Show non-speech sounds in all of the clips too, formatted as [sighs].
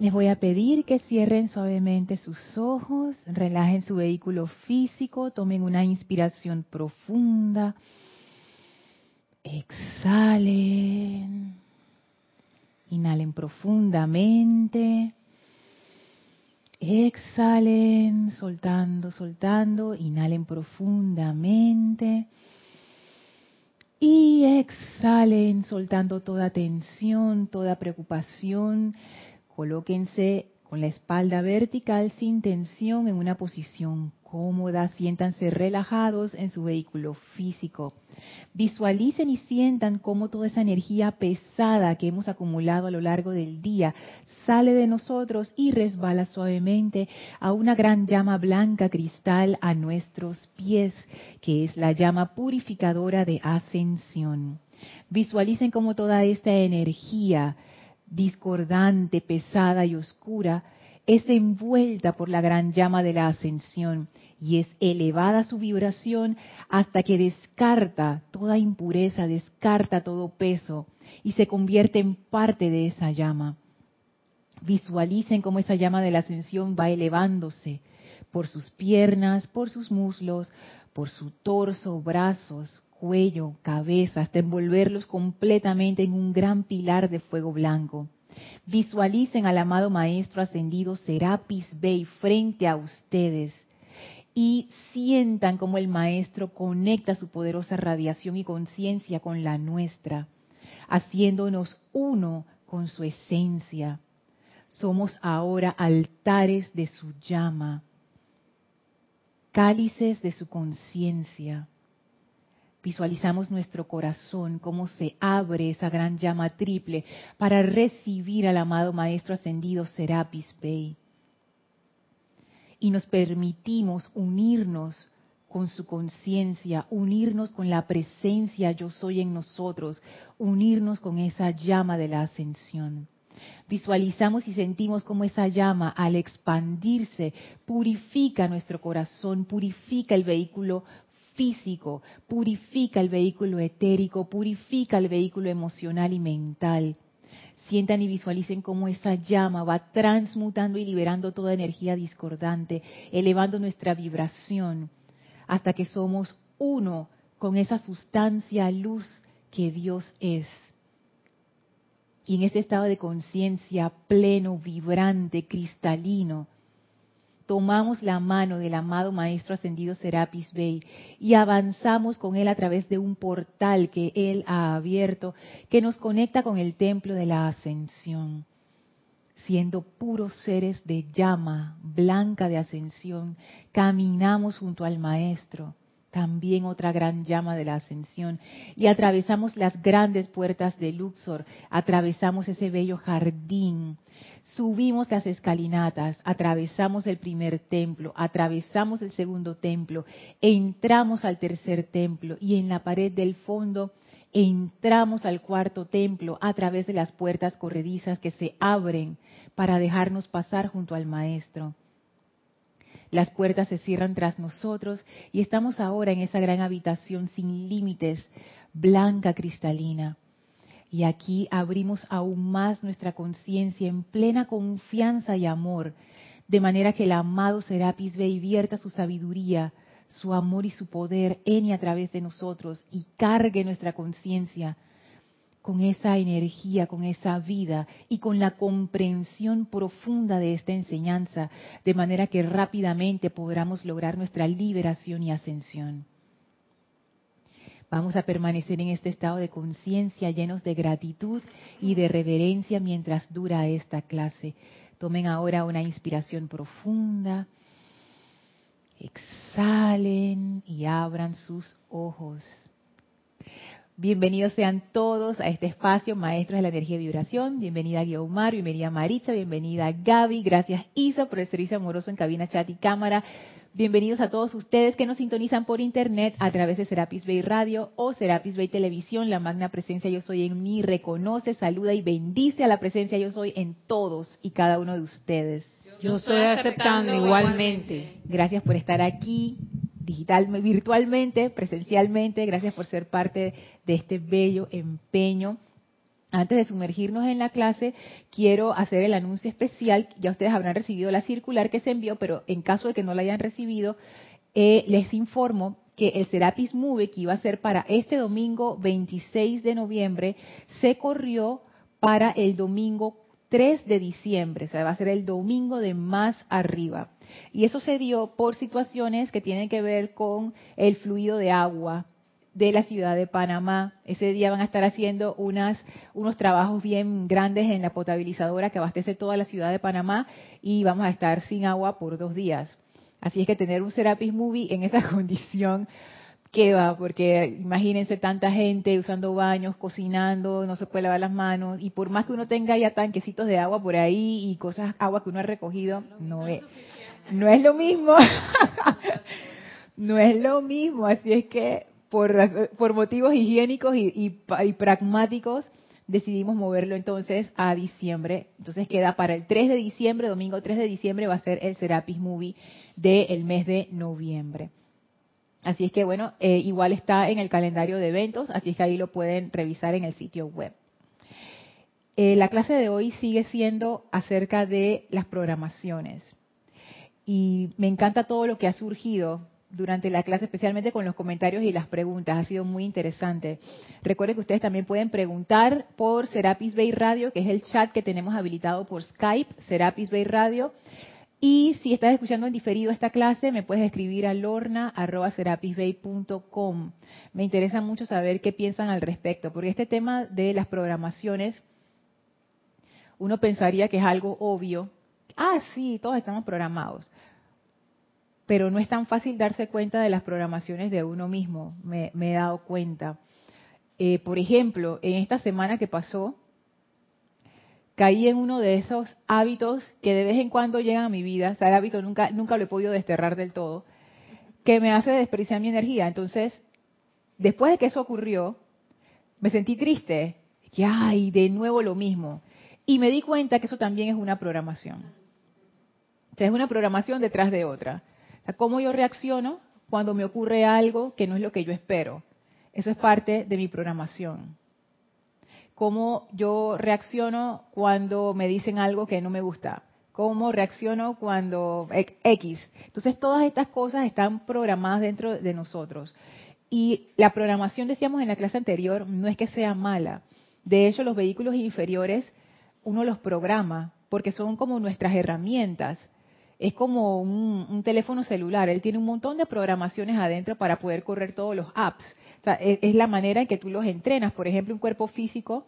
Les voy a pedir que cierren suavemente sus ojos, relajen su vehículo físico, tomen una inspiración profunda, exhalen, inhalen profundamente, exhalen, soltando, soltando, inhalen profundamente. Y exhalen soltando toda tensión, toda preocupación, Colóquense con la espalda vertical sin tensión en una posición cómoda, siéntanse relajados en su vehículo físico. Visualicen y sientan cómo toda esa energía pesada que hemos acumulado a lo largo del día sale de nosotros y resbala suavemente a una gran llama blanca cristal a nuestros pies, que es la llama purificadora de ascensión. Visualicen cómo toda esta energía discordante, pesada y oscura, es envuelta por la gran llama de la ascensión y es elevada su vibración hasta que descarta toda impureza, descarta todo peso y se convierte en parte de esa llama. Visualicen cómo esa llama de la ascensión va elevándose por sus piernas, por sus muslos, por su torso, brazos, cuello, cabeza, hasta envolverlos completamente en un gran pilar de fuego blanco. Visualicen al amado Maestro ascendido Serapis Bey frente a ustedes y sientan como el Maestro conecta su poderosa radiación y conciencia con la nuestra, haciéndonos uno con su esencia. Somos ahora altares de su llama, cálices de su conciencia Visualizamos nuestro corazón, cómo se abre esa gran llama triple para recibir al amado Maestro Ascendido Serapis Bey. Y nos permitimos unirnos con su conciencia, unirnos con la presencia yo soy en nosotros, unirnos con esa llama de la ascensión. Visualizamos y sentimos cómo esa llama al expandirse purifica nuestro corazón, purifica el vehículo físico, purifica el vehículo etérico, purifica el vehículo emocional y mental. Sientan y visualicen cómo esa llama va transmutando y liberando toda energía discordante, elevando nuestra vibración hasta que somos uno con esa sustancia luz que Dios es. Y en ese estado de conciencia pleno, vibrante, cristalino, tomamos la mano del amado Maestro Ascendido Serapis Bey y avanzamos con él a través de un portal que él ha abierto que nos conecta con el templo de la ascensión. Siendo puros seres de llama blanca de ascensión, caminamos junto al Maestro, también otra gran llama de la ascensión, y atravesamos las grandes puertas de Luxor, atravesamos ese bello jardín Subimos las escalinatas, atravesamos el primer templo, atravesamos el segundo templo, entramos al tercer templo y en la pared del fondo entramos al cuarto templo a través de las puertas corredizas que se abren para dejarnos pasar junto al Maestro. Las puertas se cierran tras nosotros y estamos ahora en esa gran habitación sin límites, blanca cristalina. Y aquí abrimos aún más nuestra conciencia en plena confianza y amor, de manera que el amado Serapis Bey vierta su sabiduría, su amor y su poder en y a través de nosotros y cargue nuestra conciencia con esa energía, con esa vida y con la comprensión profunda de esta enseñanza, de manera que rápidamente podamos lograr nuestra liberación y ascensión. Vamos a permanecer en este estado de conciencia llenos de gratitud y de reverencia mientras dura esta clase. Tomen ahora una inspiración profunda. Exhalen y abran sus ojos. Bienvenidos sean todos a este espacio, maestros de la energía y vibración. Bienvenida Guiomar, bienvenida Maritza, bienvenida Gaby. Gracias Isa por el servicio amoroso en cabina, chat y cámara. Bienvenidos a todos ustedes que nos sintonizan por internet a través de Serapis Bay Radio o Serapis Bay Televisión. La magna presencia Yo Soy en mí reconoce, saluda y bendice a la presencia Yo Soy en todos y cada uno de ustedes. Yo estoy aceptando igualmente. Gracias por estar aquí digital, virtualmente, presencialmente. Gracias por ser parte de este bello empeño Antes de sumergirnos en la clase, quiero hacer el anuncio especial. Ya ustedes habrán recibido la circular que se envió, pero en caso de que no la hayan recibido, eh, les informo que el Serapis Move, que iba a ser para este domingo 26 de noviembre, se corrió para el domingo 3 de diciembre, o sea, va a ser el domingo de más arriba. Y eso se dio por situaciones que tienen que ver con el fluido de agua de la ciudad de Panamá. Ese día van a estar haciendo unas, unos trabajos bien grandes en la potabilizadora que abastece toda la ciudad de Panamá y vamos a estar sin agua por dos días. Así es que tener un Serapis Movie en esa [laughs] condición que va, porque imagínense tanta gente usando baños, cocinando, no se puede lavar las manos, y por más que uno tenga ya tanquecitos de agua por ahí y cosas, agua que uno ha recogido, no es, no es lo mismo. [laughs] no es lo mismo, así es que por, por motivos higiénicos y, y, pragmáticos decidimos moverlo entonces a diciembre. Entonces queda para el 3 de diciembre, domingo 3 de diciembre va a ser el Serapis Movie del mes de noviembre. Así es que bueno, eh, igual está en el calendario de eventos, así es que ahí lo pueden revisar en el sitio web. Eh, la clase de hoy sigue siendo acerca de las programaciones. Y me encanta todo lo que ha surgido durante la clase, especialmente con los comentarios y las preguntas. Ha sido muy interesante. Recuerden que ustedes también pueden preguntar por Serapis Bay Radio, que es el chat que tenemos habilitado por Skype, Serapis Bay Radio. Y si estás escuchando en diferido esta clase, me puedes escribir a lorna.serapisbay.com. Me interesa mucho saber qué piensan al respecto, porque este tema de las programaciones, uno pensaría que es algo obvio. Ah, sí, todos estamos programados. Pero no es tan fácil darse cuenta de las programaciones de uno mismo, me, he dado cuenta. Eh, por ejemplo, en esta semana que pasó, caí en uno de esos hábitos que de vez en cuando llegan a mi vida, o el hábito nunca, nunca lo he podido desterrar del todo, que me hace desperdiciar mi energía. Entonces, después de que eso ocurrió, me sentí triste, que ay, de nuevo lo mismo. Y me di cuenta que eso también es una programación. Es una programación detrás de otra. O sea, cómo yo reacciono cuando me ocurre algo que no es lo que yo espero. Eso es parte de mi programación cómo yo reacciono cuando me dicen algo que no me gusta, cómo reacciono cuando X. Entonces todas estas cosas están programadas dentro de nosotros. Y la programación, decíamos en la clase anterior, no es que sea mala. De hecho, los vehículos inferiores uno los programa porque son como nuestras herramientas. Es como un, teléfono celular, él tiene un montón de programaciones adentro para poder correr todos los apps. Es, la manera en que tú los entrenas. Por ejemplo, un cuerpo físico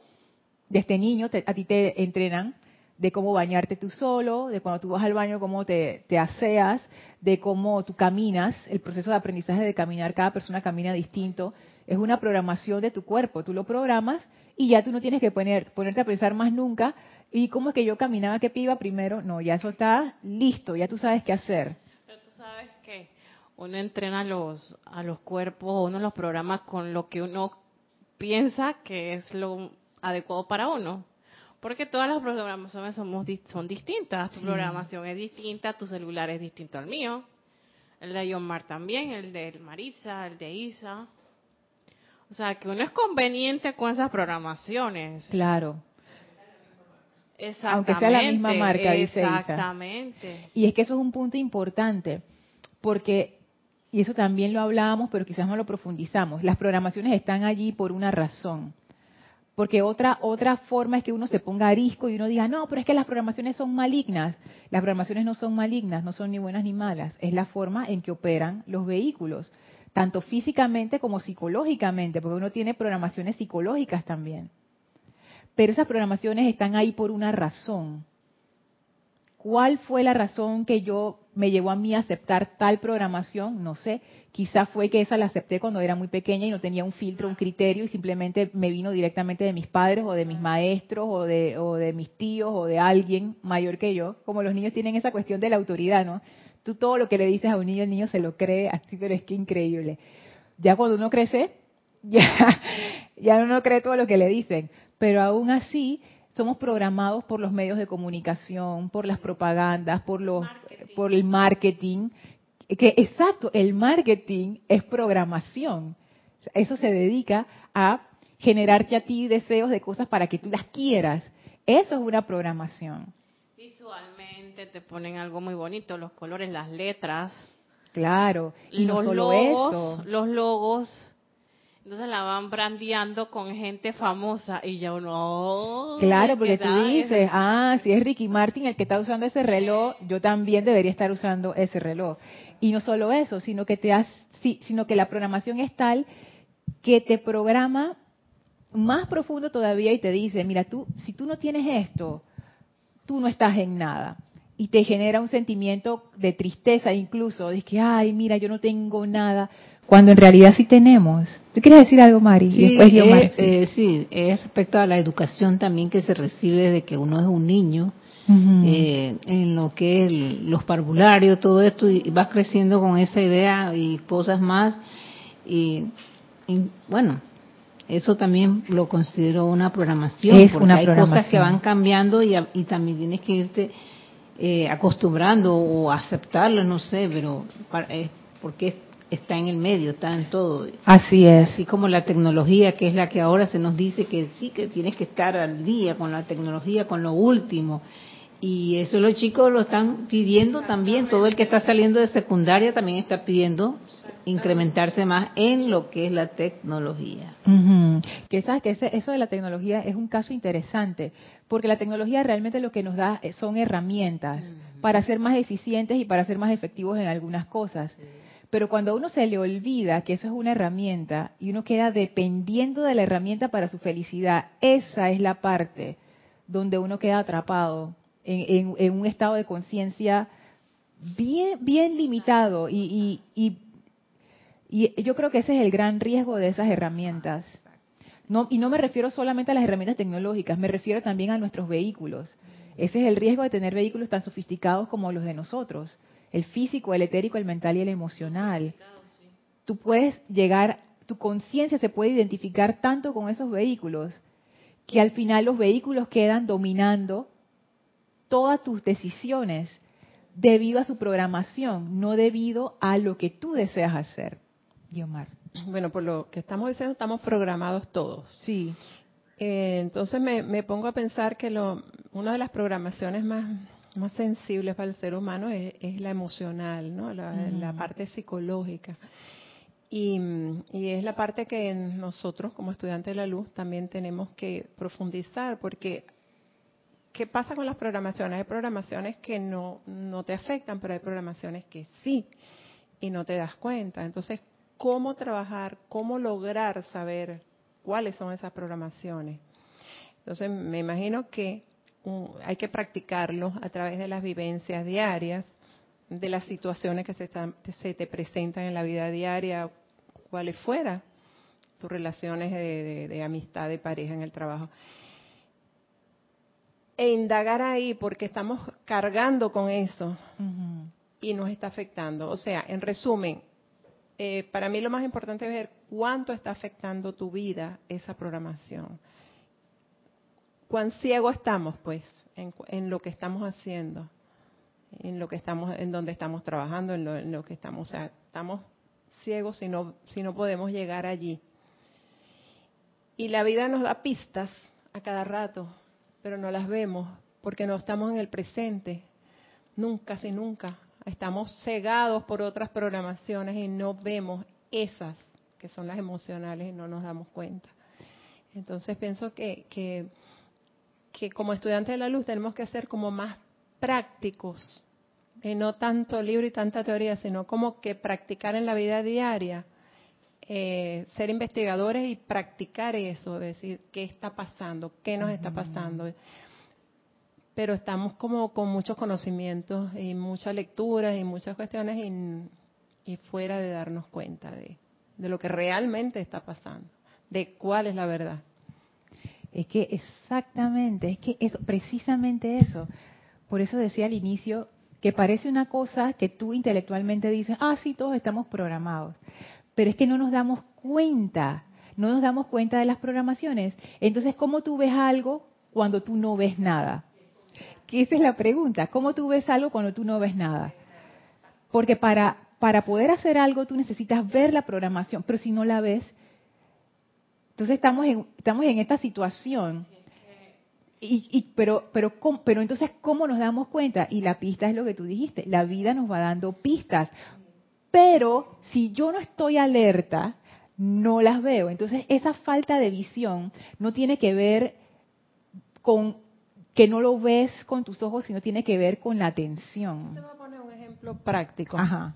de este niño, a ti te entrenan de cómo bañarte tú solo, de cuando tú vas al baño, cómo te, te, aseas, de cómo tú caminas, el proceso de aprendizaje de caminar, cada persona camina distinto, es una programación de tu cuerpo, tú lo programas y ya tú no tienes que poner, ponerte a pensar más nunca, ¿y cómo es que yo caminaba, qué piba primero? No, ya eso está listo, ya tú sabes qué hacer. Pero tú sabes que uno entrena a los, a los cuerpos, uno los programa con lo que uno piensa que es lo adecuado para uno. Porque todas las programaciones somos, son distintas. Tu programación es distinta, tu celular es distinto al mío. El de Yomar también, el de Maritza, el de Isa. O sea, que uno es conveniente con esas programaciones. Claro. Aunque sea la misma marca, dice Isa. Exactamente. Y es que eso es un punto importante, porque y eso también lo hablábamos, pero quizás no lo profundizamos. Las programaciones están allí por una razón. Porque otra, otra forma es que uno se ponga arisco y uno diga, no, pero es que las programaciones son malignas. Las programaciones no son malignas, no son ni buenas ni malas. Es la forma en que operan los vehículos, tanto físicamente como psicológicamente, porque uno tiene programaciones psicológicas también. Pero esas programaciones están ahí por una razón. ¿Cuál fue la razón que yo me llevó a mí a aceptar tal programación? No sé. Quizá fue que esa la acepté cuando era muy pequeña y no tenía un filtro, un criterio y simplemente me vino directamente de mis padres o de mis maestros o de, o de mis tíos o de alguien mayor que yo. Como los niños tienen esa cuestión de la autoridad, ¿no? Tú todo lo que le dices a un niño, el niño se lo cree, así, pero es que increíble. Ya cuando uno crece, [laughs] ya, ya uno cree todo lo que le dicen. Pero aún así, somos programados por los medios de comunicación, por las propagandas, por los, por el marketing. Que exacto, el marketing es programación. Eso se dedica a generarte a ti deseos de cosas para que tú las quieras. Eso es una programación. Visualmente te ponen algo muy bonito, los colores, las letras. Claro, y los no solo logos, eso. los logos. Entonces la van brandeando con gente famosa y ya uno. oh, Claro, porque ¿qué tú dices, ah, si es Ricky Martin el que está usando ese reloj, yo también debería estar usando ese reloj. Y no solo eso, sino que te has, sino que la programación es tal que te programa más profundo todavía y te dice, mira, tú, si tú no tienes esto, tú no estás en nada. Y te genera un sentimiento de tristeza incluso, de que, ay, mira, yo no tengo nada, cuando en realidad sí tenemos. ¿Tú quieres decir algo, Mari? Sí, después yo, eh, Mari, eh, sí, es respecto a la educación también que se recibe desde que uno es un niño, eh, en lo que es el- los parvularios, todo esto, y vas creciendo con esa idea y cosas más. Y, y, bueno, eso también lo considero una programación. Es porque una hay cosas que van cambiando y, también tienes que irte eh, acostumbrando o aceptarlo, no sé, pero para- porque está en el medio, está en todo. Así es. Así como la tecnología, que es la que ahora se nos dice que sí, que tienes que estar al día con la tecnología, con lo último. Y eso los chicos lo están pidiendo también. Todo el que está saliendo de secundaria también está pidiendo incrementarse más en lo que es la tecnología. Ujú. Que sabes que ese- eso de la tecnología es un caso interesante, porque la tecnología realmente lo que nos da eh, son herramientas para ser más eficientes y para ser más efectivos en algunas cosas. Pero cuando a uno se le olvida que eso es una herramienta y uno queda dependiendo de la herramienta para su felicidad, esa es la parte donde uno queda atrapado en, un estado de conciencia bien, bien limitado y, y- y y yo creo que ese es el gran riesgo de esas herramientas. No, y no me refiero solamente a las herramientas tecnológicas, me refiero también a nuestros vehículos. Ese es el riesgo de tener vehículos tan sofisticados como los de nosotros. El físico, el etérico, el mental y el emocional. Tú puedes llegar, tu conciencia se puede identificar tanto con esos vehículos que al final los vehículos quedan dominando todas tus decisiones debido a su programación, no debido a lo que tú deseas hacer. Guiomar. Bueno, por lo que estamos diciendo, estamos programados todos. Sí. Eh, entonces me, me pongo a pensar que lo, una de las programaciones más, más sensibles para el ser humano es, es la emocional, ¿no? La, la parte psicológica. Y, y es la parte que nosotros como estudiantes de la luz también tenemos que profundizar porque ¿qué pasa con las programaciones? Hay programaciones que no, no te afectan, pero hay programaciones que sí y no te das cuenta. Entonces, ¿cómo trabajar? ¿Cómo lograr saber cuáles son esas programaciones? Entonces, me imagino que hay que practicarlo a través de las vivencias diarias, de las situaciones que se, están- se te presentan en la vida diaria, cuáles fuera, tus relaciones de, de- de amistad, de pareja, en el trabajo. E indagar ahí porque estamos cargando con eso y nos está afectando. O sea, en resumen, eh, para mí lo más importante es ver cuánto está afectando tu vida esa programación. Cuán ciego estamos, pues, en, en lo que estamos haciendo, en lo que estamos, en donde estamos trabajando, en lo, en lo que estamos, o sea, estamos ciegos si no, si no podemos llegar allí. Y la vida nos da pistas a cada rato, pero no las vemos porque no estamos en el presente, nunca, si nunca. Estamos cegados por otras programaciones y no vemos esas que son las emocionales y no nos damos cuenta. Entonces pienso que, que, que como estudiantes de la luz tenemos que ser como más prácticos, y no tanto libro y tanta teoría, sino como que practicar en la vida diaria, eh, ser investigadores y practicar eso, es decir, qué está pasando, qué nos está pasando pero estamos como con muchos conocimientos y muchas lecturas y muchas cuestiones y, y fuera de darnos cuenta de, de lo que realmente está pasando, de cuál es la verdad. Es que exactamente, es que es precisamente eso. Por eso decía al inicio que parece una cosa que tú intelectualmente dices, ah, sí, todos estamos programados. Pero es que no nos damos cuenta, no nos damos cuenta de las programaciones. Entonces, ¿cómo tú ves algo cuando tú no ves nada? Que esa es la pregunta, ¿cómo tú ves algo cuando tú no ves nada? Porque para, para poder hacer algo tú necesitas ver la programación, pero si no la ves, Entonces estamos en, estamos en esta situación. Y, y, pero, pero, pero entonces, ¿cómo nos damos cuenta? Y la pista es lo que tú dijiste, la vida nos va dando pistas. Pero si yo no estoy alerta, no las veo. Entonces, esa falta de visión no tiene que ver con que no lo ves con tus ojos, sino tiene que ver con la atención. Te voy a poner un ejemplo práctico. Ajá.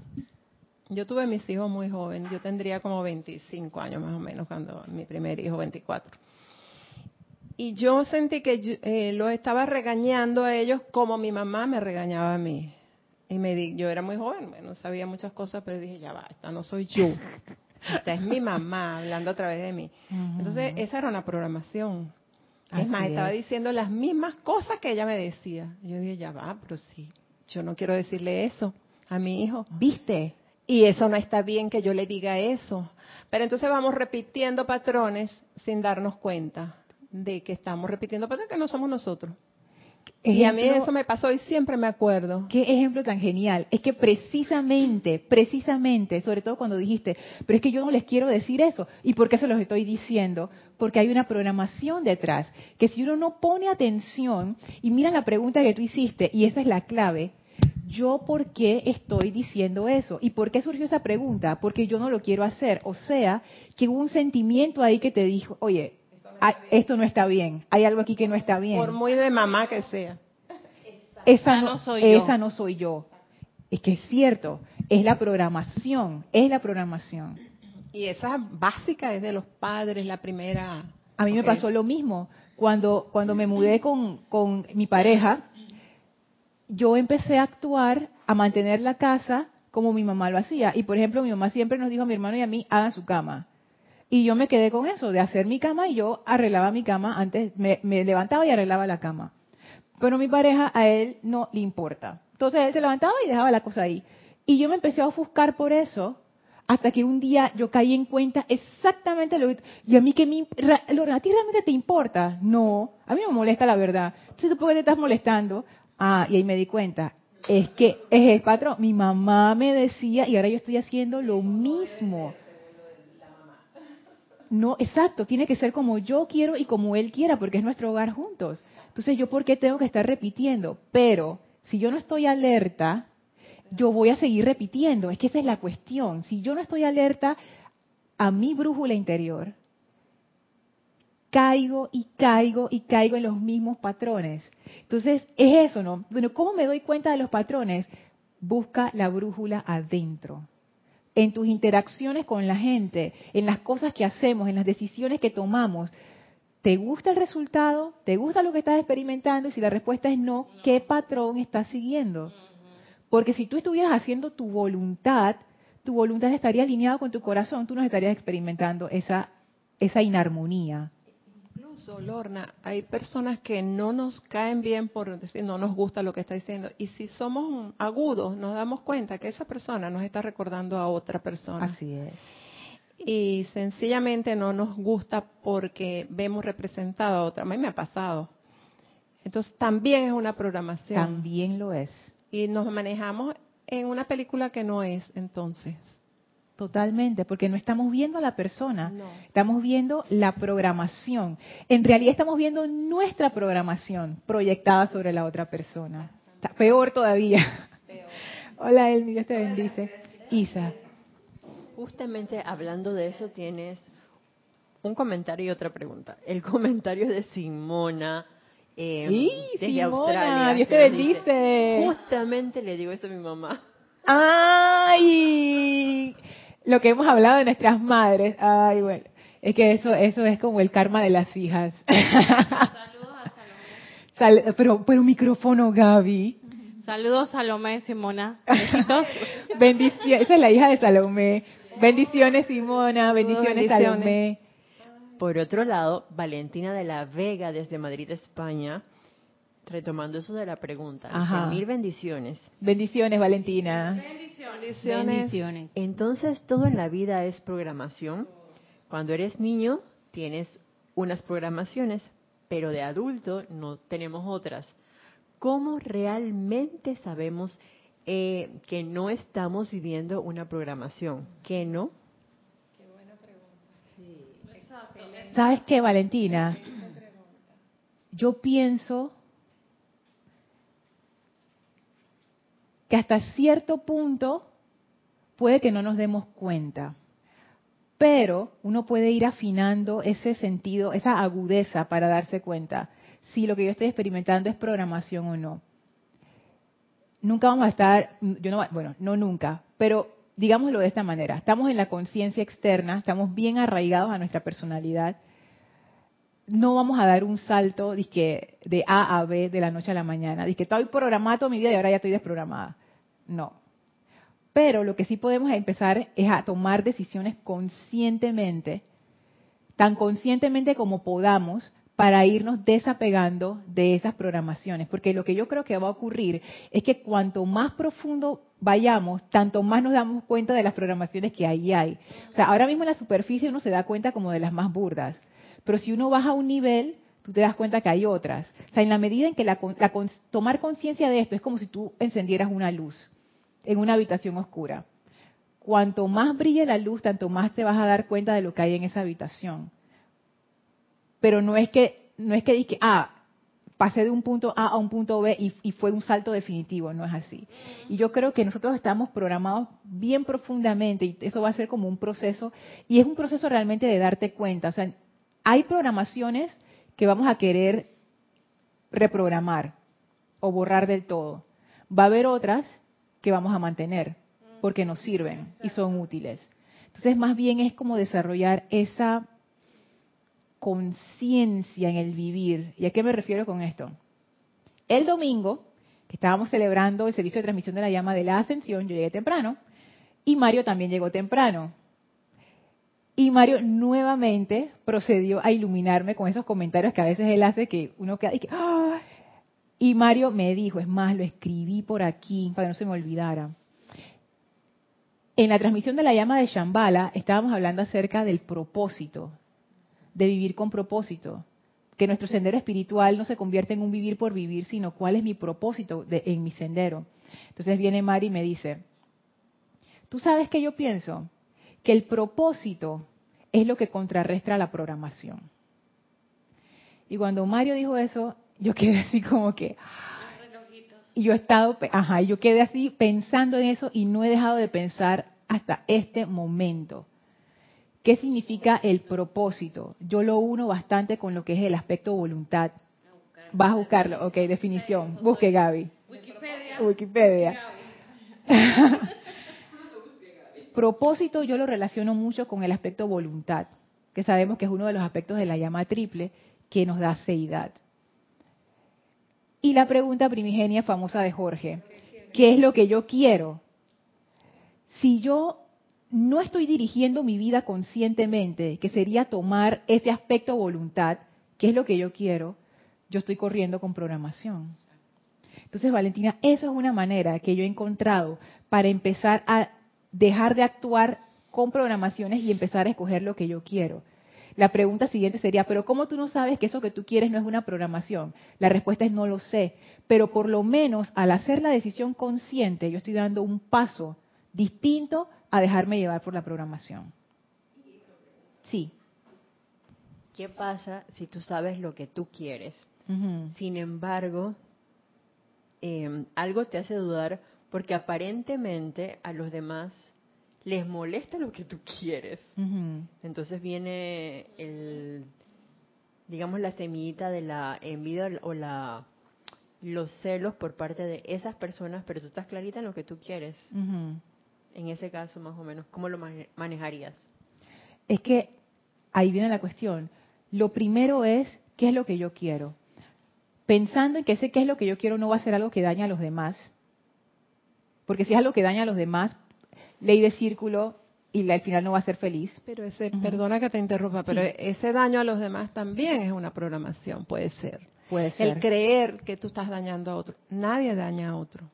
Yo tuve mis hijos muy jóvenes, yo tendría como 25 años más o menos cuando mi primer hijo, 24. Y yo sentí que yo, eh, los estaba regañando a ellos como mi mamá me regañaba a mí. Y me di, yo era muy joven, bueno, sabía muchas cosas, pero dije, ya va, esta no soy yo. Esta es mi mamá hablando a través de mí. Entonces, esa era una programación. Es Así estaba es. diciendo las mismas cosas que ella me decía. Yo dije, ya va, pero sí, yo no quiero decirle eso a mi hijo. ¿Viste? Y eso no está bien que yo le diga eso. Pero entonces vamos repitiendo patrones sin darnos cuenta de que estamos repitiendo patrones que no somos nosotros. Y a mí eso me pasó y siempre me acuerdo. Qué ejemplo tan genial. Es que precisamente, precisamente, sobre todo cuando dijiste, pero es que yo no les quiero decir eso. ¿Y por qué se los estoy diciendo? Porque hay una programación detrás. Que si uno no pone atención, y mira la pregunta que tú hiciste, y esa es la clave, ¿yo por qué estoy diciendo eso? ¿Y por qué surgió esa pregunta? Porque yo no lo quiero hacer. O sea, que hubo un sentimiento ahí que te dijo, oye, ah, esto no está bien, hay algo aquí que no está bien. Por muy de mamá que sea. Esa no, no soy yo. esa no soy yo. Es que es cierto, es la programación, es la programación. Y esa básica es de los padres, la primera. A mí me pasó lo mismo. Cuando, cuando me mudé con, con mi pareja, yo empecé a actuar, a mantener la casa como mi mamá lo hacía. Y por ejemplo, mi mamá siempre nos dijo a mi hermano y a mí, hagan su cama. Y yo me quedé con eso, de hacer mi cama y yo arreglaba mi cama antes, me, levantaba y arreglaba la cama. Pero mi pareja a él no le importa. Entonces él se levantaba y dejaba la cosa ahí. Y yo me empecé a ofuscar por eso, hasta que un día yo caí en cuenta exactamente lo que... Y a mí que me... ¿a ti realmente te importa? No, a mí me molesta la verdad. Entonces, ¿tú por qué te estás molestando? Ah, y ahí me di cuenta. Es que es el patrón. Mi mamá me decía y ahora yo estoy haciendo lo mismo. No, exacto, tiene que ser como yo quiero y como él quiera, porque es nuestro hogar juntos. Entonces, ¿yo por qué tengo que estar repitiendo? Pero, si yo no estoy alerta, yo voy a seguir repitiendo. Es que esa es la cuestión. Si yo no estoy alerta a mi brújula interior, caigo y caigo y caigo en los mismos patrones. Entonces, es eso, ¿no? Bueno, ¿cómo me doy cuenta de los patrones? Busca la brújula adentro en tus interacciones con la gente, en las cosas que hacemos, en las decisiones que tomamos. ¿Te gusta el resultado? ¿Te gusta lo que estás experimentando? Y si la respuesta es no, ¿qué patrón estás siguiendo? Porque si tú estuvieras haciendo tu voluntad, tu voluntad estaría alineada con tu corazón, tú no estarías experimentando esa, esa inarmonía. Incluso, Lorna, hay personas que no nos caen bien por decir no nos gusta lo que está diciendo. Y si somos agudos, nos damos cuenta que esa persona nos está recordando a otra persona. Así es. Y sencillamente no nos gusta porque vemos representado a otra. A mí me ha pasado. Entonces también es una programación. También lo es. Y nos manejamos en una película que no es entonces. Totalmente, porque no estamos viendo a la persona, No. estamos viendo la programación. En realidad estamos viendo nuestra programación proyectada sobre la otra persona. Está peor todavía. Hola Elmi, Dios te bendice. Isa. Justamente hablando de eso tienes un comentario y otra pregunta. El comentario de Simona eh, ¡Y, desde Simona! Australia. Dios te dice, bendice. Justamente le digo eso a mi mamá. ¡Ay! Lo que hemos hablado de nuestras madres. Ay, bueno. Es que eso, eso es como el karma de las hijas. [laughs] Saludos a Salomé. Sal- pero, pero micrófono, Gaby. Saludos Salomé, Simona. [laughs] Besitos. Bendiciones. Esa es la hija de Salomé. Bendiciones, Simona. Bendiciones, bendiciones. Salomé. Por otro lado, Valentina de la Vega desde Madrid, España, retomando eso de la pregunta. Ajá. mil bendiciones. Bendiciones, Valentina. Bendiciones. Entonces, todo en la vida es programación. Cuando eres niño, tienes unas programaciones, pero de adulto no tenemos otras. ¿Cómo realmente sabemos eh, que no estamos viviendo una programación? Que no. ¿Sabes qué, Valentina? Yo pienso que hasta cierto punto puede que no nos demos cuenta, pero uno puede ir afinando ese sentido, esa agudeza para darse cuenta si lo que yo estoy experimentando es programación o no. Nunca vamos a estar, yo no, bueno, no nunca, pero digámoslo de esta manera, estamos en la conciencia externa, estamos bien arraigados a nuestra personalidad, no vamos a dar un salto de, de A a B de la noche a la mañana, que estoy programada toda mi vida y ahora ya estoy desprogramada. No. Pero lo que sí podemos empezar es a tomar decisiones conscientemente, tan conscientemente como podamos, para irnos desapegando de esas programaciones. Porque lo que yo creo que va a ocurrir es que cuanto más profundo vayamos, tanto más nos damos cuenta de las programaciones que ahí hay. O sea, ahora mismo en la superficie uno se da cuenta como de las más burdas. Pero si uno baja un nivel, tú te das cuenta que hay otras. O sea, en la medida en que la, tomar conciencia de esto es como si tú encendieras una luz en una habitación oscura. Cuanto más brille la luz, tanto más te vas a dar cuenta de lo que hay en esa habitación pero no es que no es que dije, ah, pasé de un punto A a un punto B y, y, fue un salto definitivo, no es así. Y yo creo que nosotros estamos programados bien profundamente y eso va a ser como un proceso y es un proceso realmente de darte cuenta. O sea, hay programaciones que vamos a querer reprogramar o borrar del todo. Va a haber otras que vamos a mantener porque nos sirven y son útiles. Entonces, más bien es como desarrollar esa conciencia en el vivir. ¿Y a qué me refiero con esto? El domingo, que estábamos celebrando el servicio de transmisión de la llama de la ascensión, yo llegué temprano y Mario también llegó temprano. Y Mario nuevamente procedió a iluminarme con esos comentarios que a veces él hace que uno queda y que y Mario me dijo, es más, lo escribí por aquí para que no se me olvidara. En la transmisión de la llama de Shambhala estábamos hablando acerca del propósito de vivir con propósito. Que nuestro sendero espiritual no se convierta en un vivir por vivir, sino cuál es mi propósito de, en mi sendero. Entonces viene Mari y me dice, ¿tú sabes qué yo pienso? Que el propósito es lo que contrarrestra la programación. Y cuando Mario dijo eso, yo quedé así como que... Y yo he estado, ajá, yo quedé así pensando en eso y no he dejado de pensar hasta este momento. ¿Qué significa el propósito? Yo lo uno bastante con lo que es el aspecto voluntad. Vas a buscarlo, ok, definición. Busque Gaby. Wikipedia. Wikipedia. [laughs] propósito yo lo relaciono mucho con el aspecto voluntad, que sabemos que es uno de los aspectos de la llama triple que nos da seidad. Y la pregunta primigenia famosa de Jorge, ¿qué es lo que yo quiero? Si yo no estoy dirigiendo mi vida conscientemente, que sería tomar ese aspecto voluntad, que es lo que yo quiero, yo estoy corriendo con programación. Entonces, Valentina, eso es una manera que yo he encontrado para empezar a dejar de actuar con programaciones y empezar a escoger lo que yo quiero. La pregunta siguiente sería, pero ¿cómo tú no sabes que eso que tú quieres no es una programación? La respuesta es no lo sé, pero por lo menos al hacer la decisión consciente, yo estoy dando un paso distinto a dejarme llevar por la programación. Sí. ¿Qué pasa si tú sabes lo que tú quieres? Sin embargo, em, algo te hace dudar porque aparentemente a los demás les molesta lo que tú quieres. Entonces viene el, digamos, la semillita de la envidia o la los celos por parte de esas personas, pero tú estás clarita en lo que tú quieres en ese caso más o menos? ¿Cómo lo manejarías? Es que ahí viene la cuestión. Lo primero es, ¿qué es lo que yo quiero? Pensando en que ese qué es lo que yo quiero no va a ser algo que daña a los demás. Porque si es algo que daña a los demás, ley de círculo y al final no va a ser feliz. Pero ese, perdona que te interrumpa, pero ese daño a los demás también es una programación, puede ser. Puede ser. El creer que tú estás dañando a otro. Nadie daña a otro.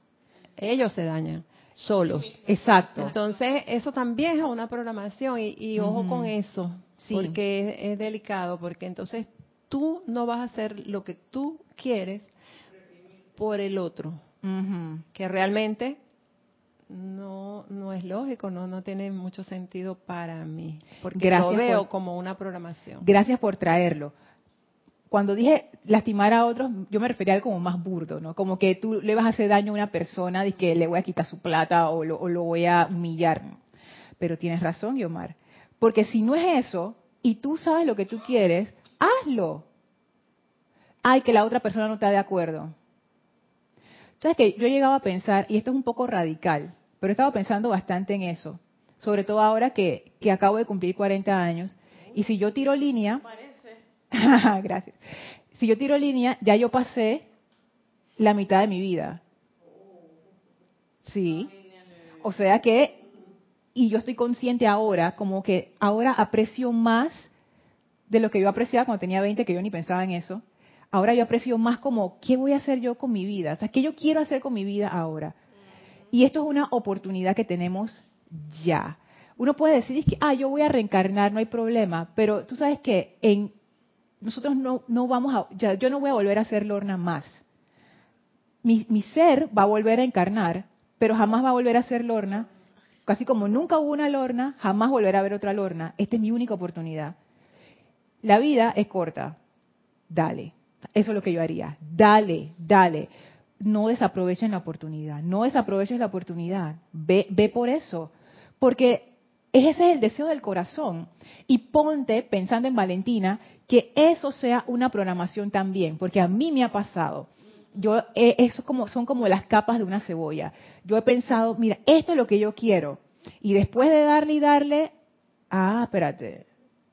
Ellos se dañan solos. Exacto. Entonces, eso también es una programación y, ojo con eso, porque es, delicado, porque entonces tú no vas a hacer lo que tú quieres por el otro, que realmente no no es lógico, no no tiene mucho sentido para mí, porque Gracias lo veo por- como una programación. Gracias por traerlo. Cuando dije lastimar a otros, yo me refería a algo como más burdo, ¿no? Como que tú le vas a hacer daño a una persona de que le voy a quitar su plata o lo, o lo voy a humillar. Pero tienes razón, Yomar. Porque si no es eso, y tú sabes lo que tú quieres, hazlo. Ay, que la otra persona no está de acuerdo. Entonces que yo he llegado a pensar, y esto es un poco radical, pero he estado pensando bastante en eso, sobre todo ahora que, que acabo de cumplir 40 años, y si yo tiro línea, [laughs] gracias, si yo tiro línea, ya yo pasé la mitad de mi vida. Sí. O sea que, y yo estoy consciente ahora, como que ahora aprecio más de lo que yo apreciaba cuando tenía 20, que yo ni pensaba en eso. Ahora yo aprecio más como, ¿qué voy a hacer yo con mi vida? O sea, ¿qué yo quiero hacer con mi vida ahora? Y esto es una oportunidad que tenemos ya. Uno puede decir, es que, ah, yo voy a reencarnar, no hay problema, pero tú sabes que en nosotros no, no vamos a, yo no voy a volver a ser Lorna más. Mi, mi ser va a volver a encarnar, pero jamás va a volver a ser Lorna. Casi como nunca hubo una Lorna, jamás volverá a haber otra Lorna. Esta es mi única oportunidad. La vida es corta. Dale. Eso es lo que yo haría. Dale, dale. No desaprovechen la oportunidad. No desaproveches la oportunidad. Ve, ve por eso. Porque ese es el deseo del corazón. Y ponte, pensando en Valentina, que eso sea una programación también. Porque a mí me ha pasado. Yo, eh, eso como, son como las capas de una cebolla. Yo he pensado, mira, esto es lo que yo quiero. Y después de darle y darle, ah, espérate.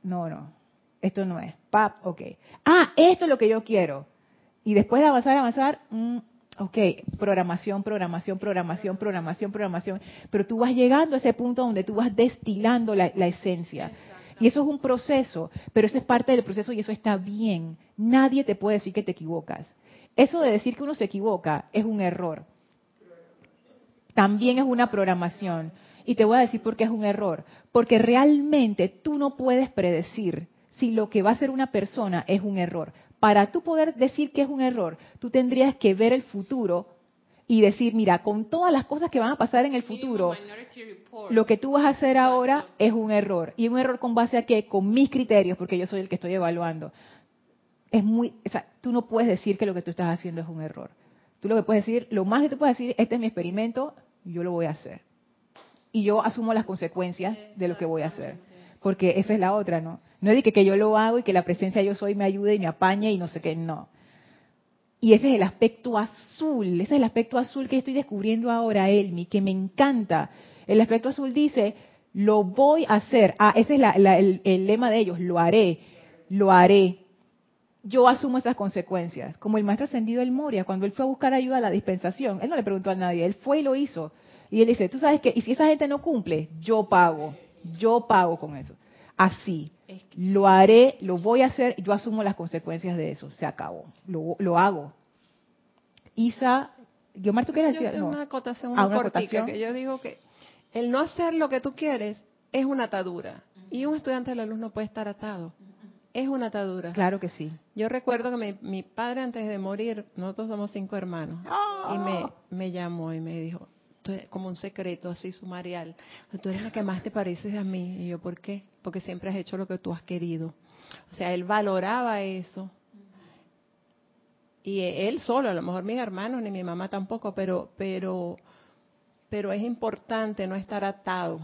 No, no. Esto no es. Pap, ok. Ah, esto es lo que yo quiero. Y después de avanzar, avanzar, mm, ok, programación, programación, programación, programación, programación. Pero tú vas llegando a ese punto donde tú vas destilando la, la esencia. Y eso es un proceso, pero eso es parte del proceso y eso está bien. Nadie te puede decir que te equivocas. Eso de decir que uno se equivoca es un error. También es una programación. Y te voy a decir por qué es un error. Porque realmente tú no puedes predecir si lo que va a hacer una persona es un error. Para tú poder decir que es un error, tú tendrías que ver el futuro y decir, mira, con todas las cosas que van a pasar en el futuro, lo que tú vas a hacer ahora es un error. ¿Y un error con base a qué? Con mis criterios, porque yo soy el que estoy evaluando. Es muy, o sea, tú no puedes decir que lo que tú estás haciendo es un error. Tú lo que puedes decir, lo más que tú puedes decir, este es mi experimento, yo lo voy a hacer. Y yo asumo las consecuencias de lo que voy a hacer. Porque esa es la otra, ¿no? No es de que, que yo lo hago y que la presencia yo soy me ayude y me apañe y no sé qué, no. Y ese es el aspecto azul, ese es el aspecto azul que estoy descubriendo ahora, Elmi, que me encanta. El aspecto azul dice, lo voy a hacer. Ah, ese es el, el lema de ellos, lo haré, lo haré. Yo asumo esas consecuencias. Como el maestro ascendido El Moria, cuando él fue a buscar ayuda a la dispensación, él no le preguntó a nadie, él fue y lo hizo. Y él dice, tú sabes que, y si esa gente no cumple, yo pago, yo pago con eso. Así, lo haré, lo voy a hacer, yo asumo las consecuencias de eso, se acabó, lo, lo hago. Isa, Guiomar, ¿tú quieres Yo decir? tengo No. una acotación Ah, muy una cortica, acotación. que yo digo que el no hacer lo que tú quieres es una atadura. Y un estudiante de la luz no puede estar atado. Es una atadura. Claro que sí. Yo recuerdo que mi, mi padre antes de morir, nosotros somos cinco hermanos, y me, me llamó y me dijo, como un secreto así sumarial, tú eres la que más te pareces a mí. Y yo, ¿por qué? Porque siempre has hecho lo que tú has querido. O sea, él valoraba eso. Y él solo, a lo mejor mis hermanos ni mi mamá tampoco, pero, pero, pero es importante no estar atado.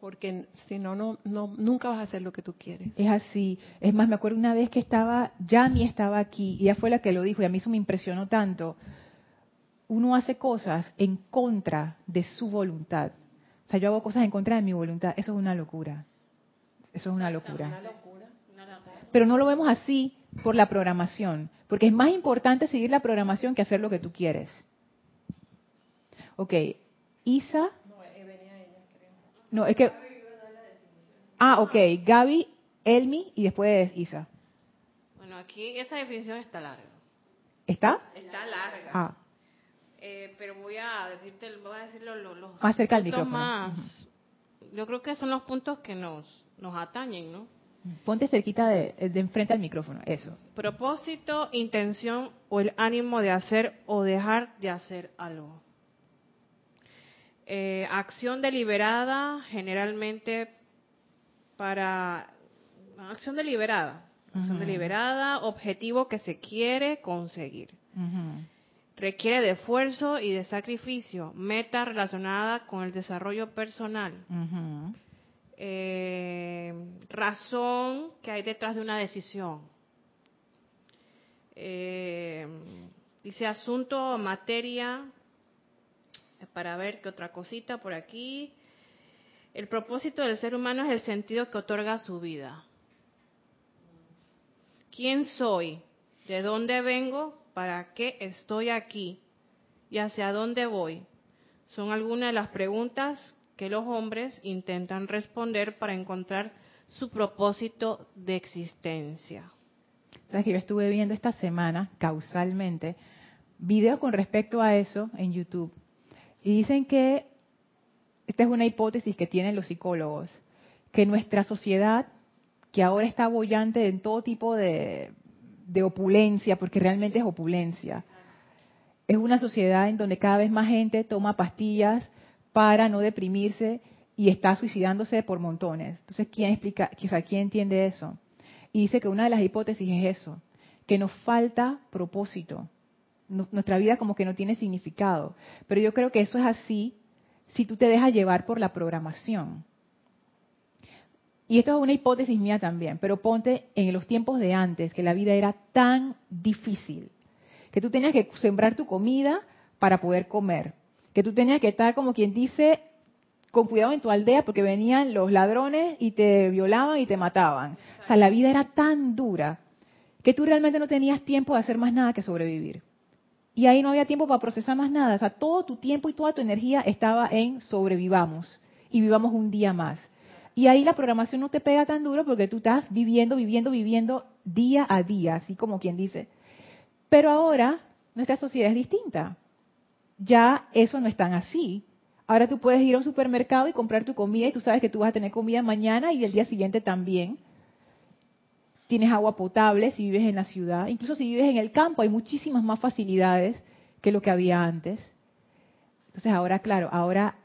Porque si no, no, no, nunca vas a hacer lo que tú quieres. Es así. Es más, me acuerdo una vez que estaba, Yami estaba aquí, y ella fue la que lo dijo, y a mí eso me impresionó tanto. Uno hace cosas en contra de su voluntad. O sea, yo hago cosas en contra de mi voluntad. Eso es una locura. Eso es una locura. Pero no lo vemos así por la programación, porque es más importante seguir la programación que hacer lo que tú quieres. Ok, Isa. No, es que. Ah, ok, Gaby, Elmi y después Isa. Bueno, aquí esa definición está larga. ¿Está? Está larga. Ah, Eh, pero voy a decirte, voy a decirlo los, los Más cerca micrófono. más. Yo creo que son los puntos que nos nos atañen, ¿no? ponte cerquita de, de enfrente al micrófono, eso. Propósito, intención o el ánimo de hacer o dejar de hacer algo. eh, acción deliberada, generalmente para acción deliberada, acción deliberada, objetivo que se quiere conseguir. Requiere de esfuerzo y de sacrificio, meta relacionada con el desarrollo personal. Eh, razón que hay detrás de una decisión. Eh, dice asunto, materia, para ver qué otra cosita por aquí. El propósito del ser humano es el sentido que otorga su vida. ¿Quién soy? ¿De dónde vengo? ¿Para qué estoy aquí? ¿Y hacia dónde voy? Son algunas de las preguntas que los hombres intentan responder para encontrar su propósito de existencia. Sabes que yo estuve viendo esta semana, causalmente, videos con respecto a eso en YouTube. Y dicen que, esta es una hipótesis que tienen los psicólogos, que nuestra sociedad, que ahora está bollante en todo tipo de, de opulencia, porque realmente es opulencia, es una sociedad en donde cada vez más gente toma pastillas para no deprimirse y está suicidándose por montones. Entonces, ¿quién explica, quizá quién entiende eso? Y dice que una de las hipótesis es eso, que nos falta propósito. Nuestra vida como que no tiene significado. Pero yo creo que eso es así si tú te dejas llevar por la programación. Y esto es una hipótesis mía también, pero ponte en los tiempos de antes, que la vida era tan difícil, que tú tenías que sembrar tu comida para poder comer, que tú tenías que estar como quien dice con cuidado en tu aldea porque venían los ladrones y te violaban y te mataban. O sea, la vida era tan dura que tú realmente no tenías tiempo de hacer más nada que sobrevivir. Y ahí no había tiempo para procesar más nada. O sea, todo tu tiempo y toda tu energía estaba en sobrevivamos y vivamos un día más. Y ahí la programación no te pega tan duro porque tú estás viviendo, viviendo, viviendo día a día, así como quien dice. Pero ahora nuestra sociedad es distinta. Ya eso no es tan así. Ahora tú puedes ir a un supermercado y comprar tu comida y tú sabes que tú vas a tener comida mañana y el día siguiente también. Tienes agua potable si vives en la ciudad. Incluso si vives en el campo hay muchísimas más facilidades que lo que había antes. Entonces ahora, claro, ahora,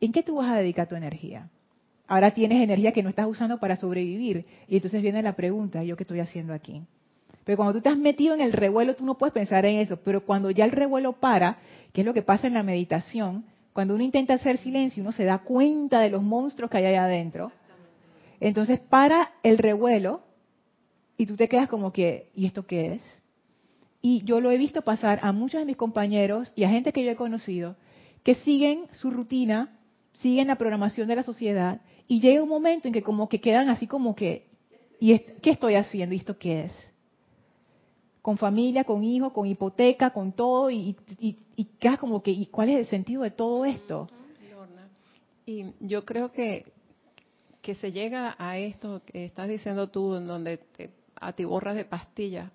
¿en qué tú vas a dedicar tu energía? Ahora tienes energía que no estás usando para sobrevivir. Y entonces viene la pregunta, ¿yo qué estoy haciendo aquí? Pero cuando tú estás metido en el revuelo, tú no puedes pensar en eso. Pero cuando ya el revuelo para, que es lo que pasa en la meditación, cuando uno intenta hacer silencio, uno se da cuenta de los monstruos que hay allá adentro. Entonces para el revuelo y tú te quedas como que, ¿y esto qué es? Y yo lo he visto pasar a muchos de mis compañeros y a gente que yo he conocido que siguen su rutina, siguen la programación de la sociedad y llega un momento en que como que quedan así como que, ¿y qué estoy haciendo? ¿Y esto qué es? Con familia, con hijos, con hipoteca, con todo, y, y, y quedas como que, ¿y cuál es el sentido de todo esto? Y yo creo que, que se llega a esto que estás diciendo tú, en donde te atiborras de pastillas,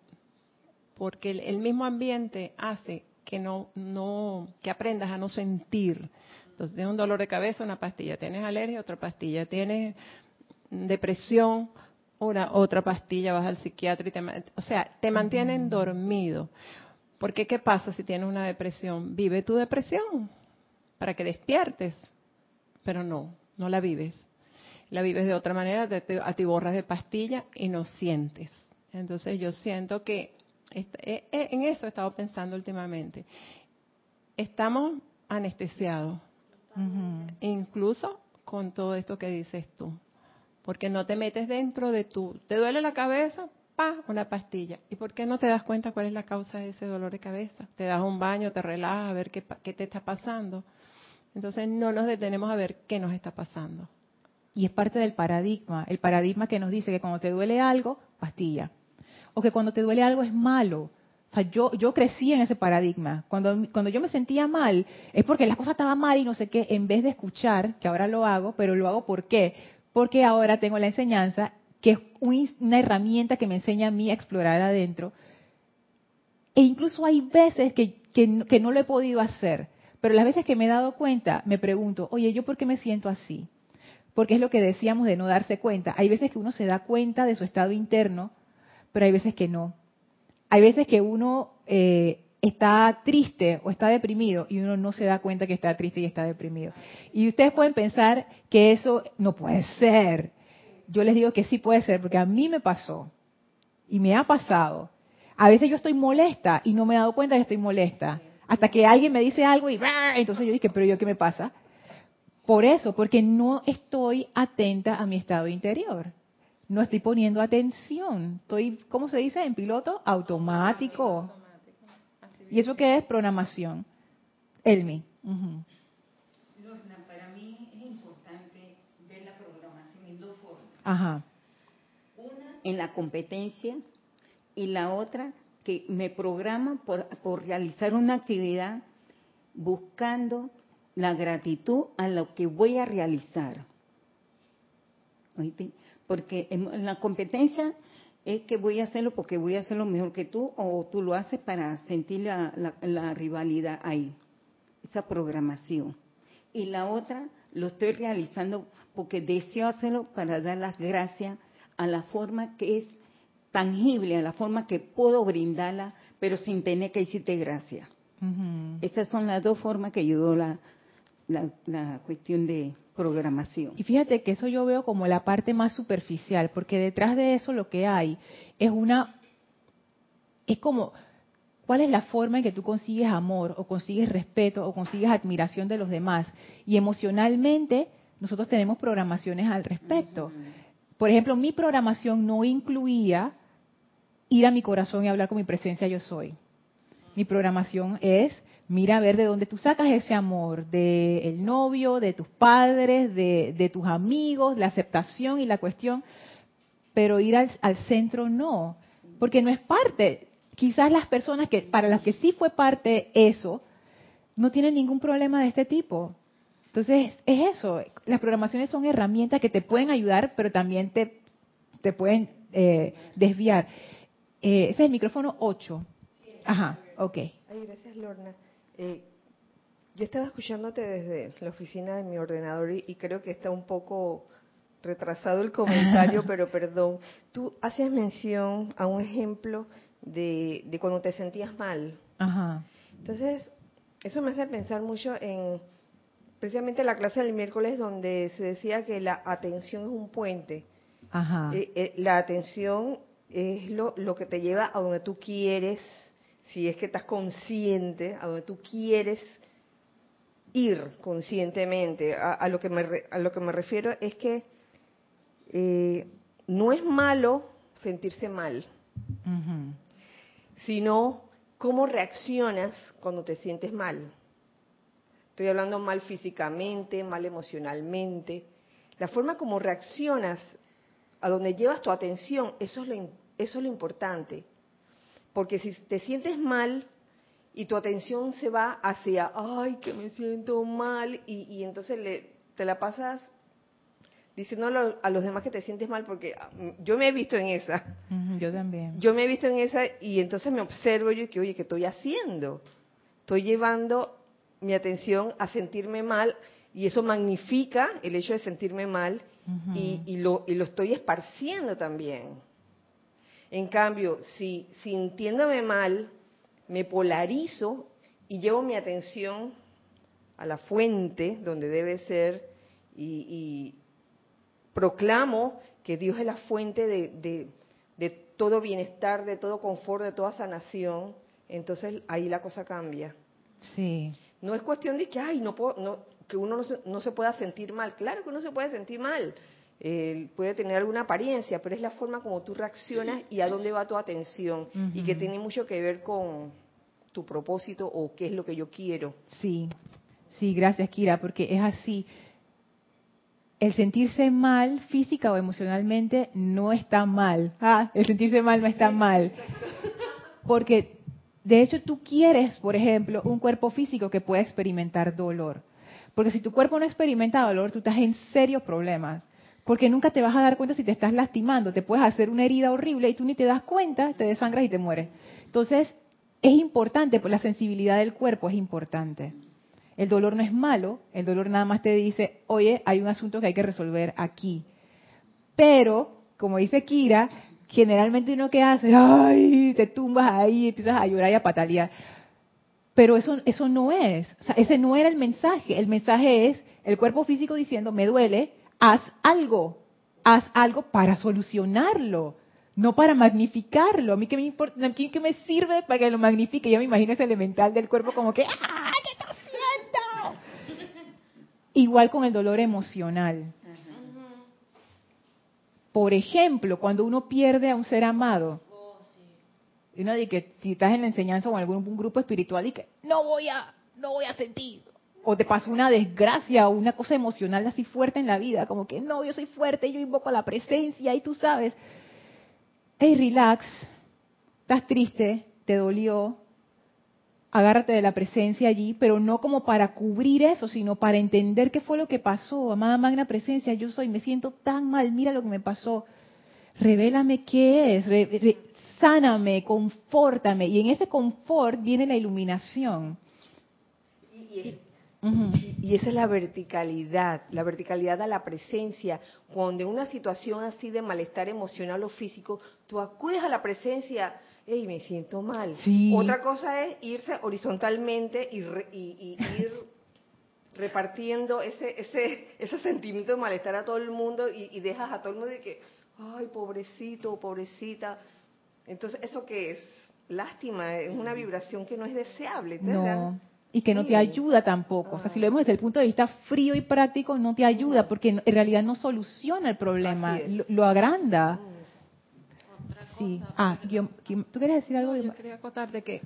porque el, el mismo ambiente hace que no, no, que aprendas a no sentir entonces, tienes un dolor de cabeza, una pastilla. Tienes alergia, otra pastilla. Tienes depresión, una, otra pastilla. Vas al psiquiatra y te... O sea, te mantienen dormido. Porque, ¿qué pasa si tienes una depresión? Vive tu depresión para que despiertes. Pero no, no la vives. La vives de otra manera, te atiborras de pastilla y no sientes. Entonces, yo siento que eh, eh, en eso he estado pensando últimamente. Estamos anestesiados incluso con todo esto que dices tú. Porque no te metes dentro de tu... ¿Te duele la cabeza? pa, una pastilla. ¿Y por qué no te das cuenta cuál es la causa de ese dolor de cabeza? Te das un baño, te relajas a ver qué, qué te está pasando. Entonces no nos detenemos a ver qué nos está pasando. Y es parte del paradigma, el paradigma que nos dice que cuando te duele algo, pastilla. O que cuando te duele algo es malo. Sea, yo, yo crecí en ese paradigma. Cuando, cuando yo me sentía mal, es porque las cosas estaban mal y no sé qué, en vez de escuchar, que ahora lo hago, pero lo hago ¿por qué? Porque ahora tengo la enseñanza, que es una herramienta que me enseña a mí a explorar adentro. E incluso hay veces que, que, que no lo he podido hacer, pero las veces que me he dado cuenta, me pregunto, oye, ¿yo por qué me siento así? Porque es lo que decíamos de no darse cuenta. Hay veces que uno se da cuenta de su estado interno, pero hay veces que no hay veces que uno eh, está triste o está deprimido y uno no se da cuenta que está triste y está deprimido. Y ustedes pueden pensar que eso no puede ser. Yo les digo que sí puede ser porque a mí me pasó y me ha pasado. A veces yo estoy molesta y no me he dado cuenta que estoy molesta. Hasta que alguien me dice algo y entonces yo dije, pero yo qué me pasa? Por eso, porque no estoy atenta a mi estado interior. No estoy poniendo atención. Estoy, ¿cómo se dice? En piloto automático. ¿Y eso qué es? Programación. Elmi. Uh para mí es importante ver la programación en dos formas. Ajá. Una en la competencia y la otra que me programa por, por realizar una actividad buscando la gratitud a lo que voy a realizar. Porque en la competencia es que voy a hacerlo porque voy a hacerlo mejor que tú o tú lo haces para sentir la, rivalidad ahí, esa programación. Y la otra lo estoy realizando porque deseo hacerlo para dar las gracias a la forma que es tangible, a la forma que puedo brindarla, pero sin tener que decirte gracias. Esas son las dos formas que yo la, la cuestión de, programación. Y fíjate que eso yo veo como la parte más superficial, porque detrás de eso lo que hay es una, es como, ¿cuál es la forma en que tú consigues amor o consigues respeto o consigues admiración de los demás? Y emocionalmente nosotros tenemos programaciones al respecto. Por ejemplo, mi programación no incluía ir a mi corazón y hablar con mi presencia yo soy. Mi programación es mira a ver de dónde tú sacas ese amor, del novio, de tus padres, de, tus amigos, la aceptación y la cuestión, pero ir al, centro no, porque no es parte. Quizás las personas que para las que sí fue parte eso, no tienen ningún problema de este tipo. Entonces, es eso, las programaciones son herramientas que te pueden ayudar, pero también te, te pueden eh, desviar. Eh, ese es el micrófono 8. Ajá, ok. Ay, gracias, Lorna. Eh, yo estaba escuchándote desde la oficina de mi ordenador y, creo que está un poco retrasado el comentario, [laughs] pero perdón. Tú hacías mención a un ejemplo de, cuando te sentías mal. Ajá. Entonces, eso me hace pensar mucho en precisamente la clase del miércoles donde se decía que la atención es un puente. Ajá. Eh, eh, la atención es lo, lo que te lleva a donde tú quieres si es que estás consciente a donde tú quieres ir conscientemente. A, lo, que me, a lo que me refiero es que eh, no es malo sentirse mal, sino cómo reaccionas cuando te sientes mal. Estoy hablando mal físicamente, mal emocionalmente. La forma como reaccionas, a donde llevas tu atención, eso es lo, eso es lo importante. Porque si te sientes mal y tu atención se va hacia, ay, que me siento mal, y, entonces le, te la pasas diciendo a los demás que te sientes mal, porque ah, yo me he visto en esa. yo también. Yo me he visto en esa y entonces me observo yo y que, oye, ¿qué estoy haciendo? Estoy llevando mi atención a sentirme mal y eso magnifica el hecho de sentirme mal y, lo, y lo estoy esparciendo también. En cambio, si sintiéndome mal, me polarizo y llevo mi atención a la fuente donde debe ser y, proclamo que Dios es la fuente de, todo bienestar, de todo confort, de toda sanación, entonces ahí la cosa cambia. Sí. No es cuestión de que, ay, no puedo, que uno no se, no se pueda sentir mal. Claro que uno se puede sentir mal puede tener alguna apariencia, pero es la forma como tú reaccionas y a dónde va tu atención y que tiene mucho que ver con tu propósito o qué es lo que yo quiero. Sí, sí, gracias Kira, porque es así. El sentirse mal física o emocionalmente no está mal. Ah, el sentirse mal no está mal. Porque de hecho tú quieres, por ejemplo, un cuerpo físico que pueda experimentar dolor. Porque si tu cuerpo no experimenta dolor, tú estás en serios problemas. Porque nunca te vas a dar cuenta si te estás lastimando. Te puedes hacer una herida horrible y tú ni te das cuenta, te desangras y te mueres. Entonces, es importante, pues la sensibilidad del cuerpo es importante. El dolor no es malo, el dolor nada más te dice, oye, hay un asunto que hay que resolver aquí. Pero, como dice Kira, generalmente uno que hace, ay, te tumbas ahí, empiezas a llorar y a patalear. Pero eso, eso no es, o sea, ese no era el mensaje. El mensaje es el cuerpo físico diciendo, me duele, haz algo, haz algo para solucionarlo, no para magnificarlo. A mí que me importa, a que me sirve para que lo magnifique. Yo me imagino ese elemental del cuerpo como que, ¡ah, qué está haciendo! Igual con el dolor emocional. Por ejemplo, cuando uno pierde a un ser amado, y uno dice que si estás en la enseñanza o en algún grupo espiritual que no voy a, no voy a sentir, o te pasó una desgracia o una cosa emocional así fuerte en la vida, como que no, yo soy fuerte, yo invoco la presencia y tú sabes, hey, relax, estás triste, te dolió, agárrate de la presencia allí, pero no como para cubrir eso, sino para entender qué fue lo que pasó. Amada magna presencia, yo soy, me siento tan mal, mira lo que me pasó. Revélame qué es, sáname, confórtame. Y en ese confort viene la iluminación. Y, esa es la verticalidad, la verticalidad a la presencia. Cuando en una situación así de malestar emocional o físico, tú acudes a la presencia, hey, me siento mal. Otra cosa es irse horizontalmente y, ir [laughs] repartiendo ese, ese, ese sentimiento de malestar a todo el mundo y, dejas a todo el mundo de que, ay, pobrecito, pobrecita. Entonces, ¿eso qué es? Lástima, es una vibración que no es deseable. No y que no te ayuda tampoco. O sea, si lo vemos desde el punto de vista frío y práctico, no te ayuda porque en realidad no soluciona el problema, lo, agranda. Sí. Ah, ¿tú quieres decir algo? yo quería acotar de que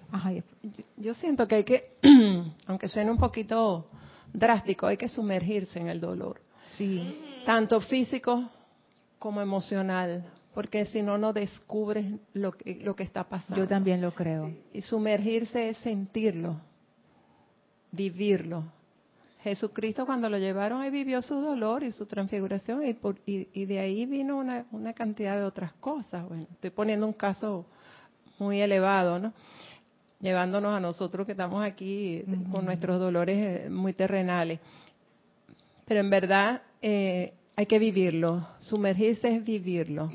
yo, siento que hay que, [clears throat] aunque suene un poquito drástico, hay que sumergirse en el dolor. Sí. Tanto físico como emocional, porque si no, no descubres lo que, lo que está pasando. Yo también lo creo. Y sumergirse es sentirlo vivirlo. Jesucristo cuando lo llevaron ahí vivió su dolor y su transfiguración y, y, de ahí vino una, una, cantidad de otras cosas. Bueno, estoy poniendo un caso muy elevado, ¿no? Llevándonos a nosotros que estamos aquí con nuestros dolores eh, muy terrenales. Pero en verdad eh, hay que vivirlo. Sumergirse es vivirlo.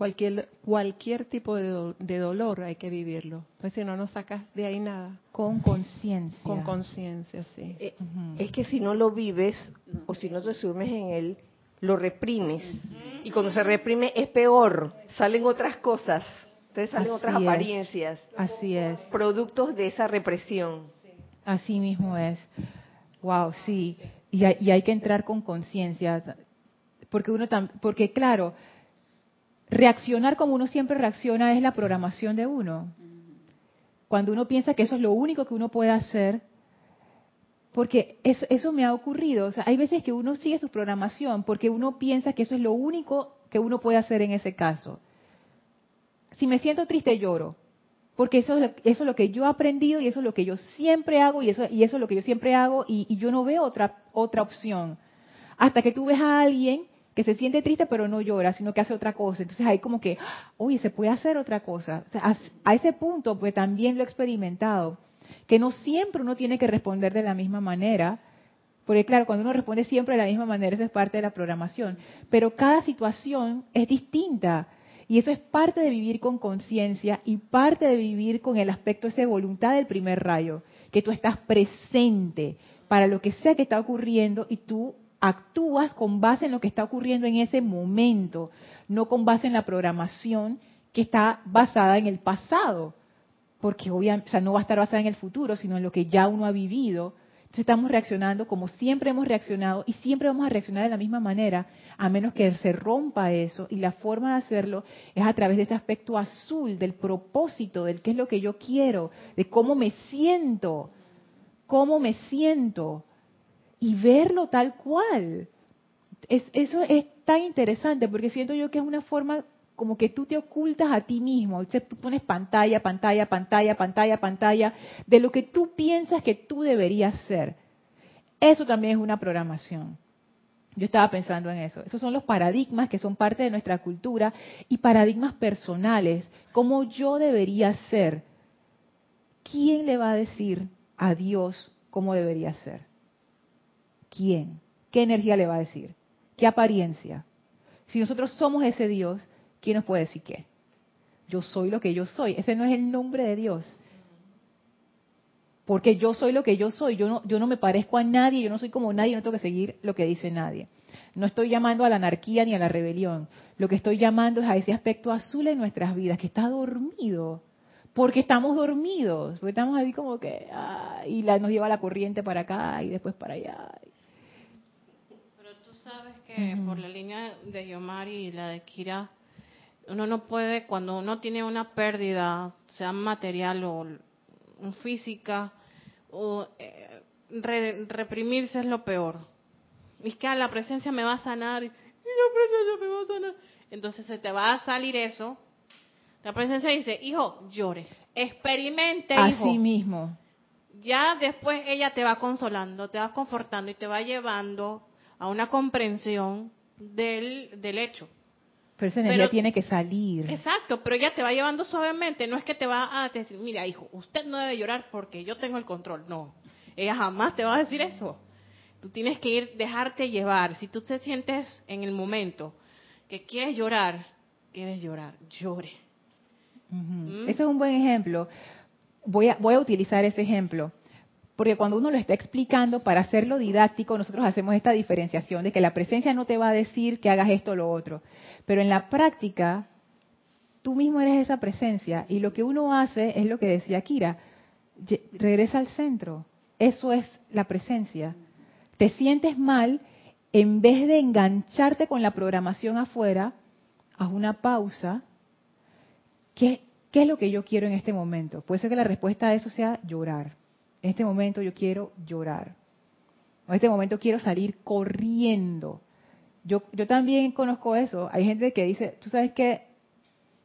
Cualquier, cualquier tipo de, dolor hay que vivirlo. Pues si no, no sacas de ahí nada. Con conciencia. Con conciencia, sí. Eh, es que si no lo vives o si no te sumes en él, lo reprimes. Y cuando se reprime es peor. Salen otras cosas. Entonces salen otras apariencias. Así es. Productos de esa represión. Así mismo es. Wow, sí. Y hay, y hay que entrar con conciencia. Porque uno porque claro, reaccionar como uno siempre reacciona es la programación de uno. Cuando uno piensa que eso es lo único que uno puede hacer, porque eso, eso me ha ocurrido. O sea, hay veces que uno sigue su programación porque uno piensa que eso es lo único que uno puede hacer en ese caso. Si me siento triste, lloro. Porque eso, eso es lo que yo he aprendido y eso es lo que yo siempre hago y eso, y eso es lo que yo siempre hago y, y yo no veo otra, otra opción. Hasta que tú ves a alguien que se siente triste pero no llora, sino que hace otra cosa. Entonces hay como que, oye, se puede hacer otra cosa. a, ese punto, pues también lo he experimentado, que no siempre uno tiene que responder de la misma manera, porque claro, cuando uno responde siempre de la misma manera, eso es parte de la programación, pero cada situación es distinta. Y eso es parte de vivir con conciencia y parte de vivir con el aspecto ese voluntad del primer rayo, que tú estás presente para lo que sea que está ocurriendo y tú actúas con base en lo que está ocurriendo en ese momento, no con base en la programación que está basada en el pasado, porque obviamente, no va a estar basada en el futuro, sino en lo que ya uno ha vivido. Entonces estamos reaccionando como siempre hemos reaccionado y siempre vamos a reaccionar de la misma manera, a menos que se rompa eso. Y la forma de hacerlo es a través de ese aspecto azul, del propósito, del qué es lo que yo quiero, de cómo me siento, cómo me siento y verlo tal cual. Es, eso es tan interesante porque siento yo que es una forma como que tú te ocultas a ti mismo. tú pones pantalla, pantalla, pantalla, pantalla, pantalla, de lo que tú piensas que tú deberías ser. Eso también es una programación. Yo estaba pensando en eso. Esos son los paradigmas que son parte de nuestra cultura y paradigmas personales. ¿Cómo yo debería ser? ¿Quién le va a decir a Dios cómo debería ser? ¿Quién? ¿Qué energía le va a decir? ¿Qué apariencia? Si nosotros somos ese Dios, ¿quién nos puede decir qué? Yo soy lo que yo soy. Ese no es el nombre de Dios. porque yo soy lo que yo soy, yo no, yo no me parezco a nadie, yo no soy como nadie, no tengo que seguir lo que dice nadie. No estoy llamando a la anarquía ni a la rebelión. Lo que estoy llamando es a ese aspecto azul en nuestras vidas, que está dormido. Porque estamos dormidos, porque estamos ahí como que, ah, y la, nos lleva la corriente para acá y después para allá. Que por la línea de Yomari y la de Kira, uno no puede, cuando uno tiene una pérdida, sea material o física, o, eh, reprimirse es lo peor. Es que la presencia me va a sanar, y la presencia me va a sanar. Entonces se te va a salir eso. La presencia dice, hijo, llore, experimente, hijo. Así mismo. Ya después ella te va consolando, te va confortando y te va llevando a una comprensión del, del hecho. Pero esa energía tiene que salir. Exacto, pero ella te va llevando suavemente. No es que te va a decir, mira, hijo, usted no debe llorar porque yo tengo el control. No, ella jamás te va a decir eso. Tú tienes que ir, dejarte llevar. Si tú te sientes en el momento que quieres llorar, quieres llorar, llore. ¿Mm? Ese es un buen ejemplo. Voy a, voy a utilizar ese ejemplo. Porque cuando uno lo está explicando, para hacerlo didáctico, nosotros hacemos esta diferenciación de que la presencia no te va a decir que hagas esto o lo otro. Pero en la práctica, tú mismo eres esa presencia y lo que uno hace es lo que decía Kira, regresa al centro. Eso es la presencia. Te sientes mal, en vez de engancharte con la programación afuera, haz una pausa. ¿Qué, ¿Qué es lo que yo quiero en este momento? Puede ser que la respuesta a eso sea llorar en este momento yo quiero llorar. En este momento quiero salir corriendo. Yo, yo también conozco eso. Hay gente que dice, tú sabes que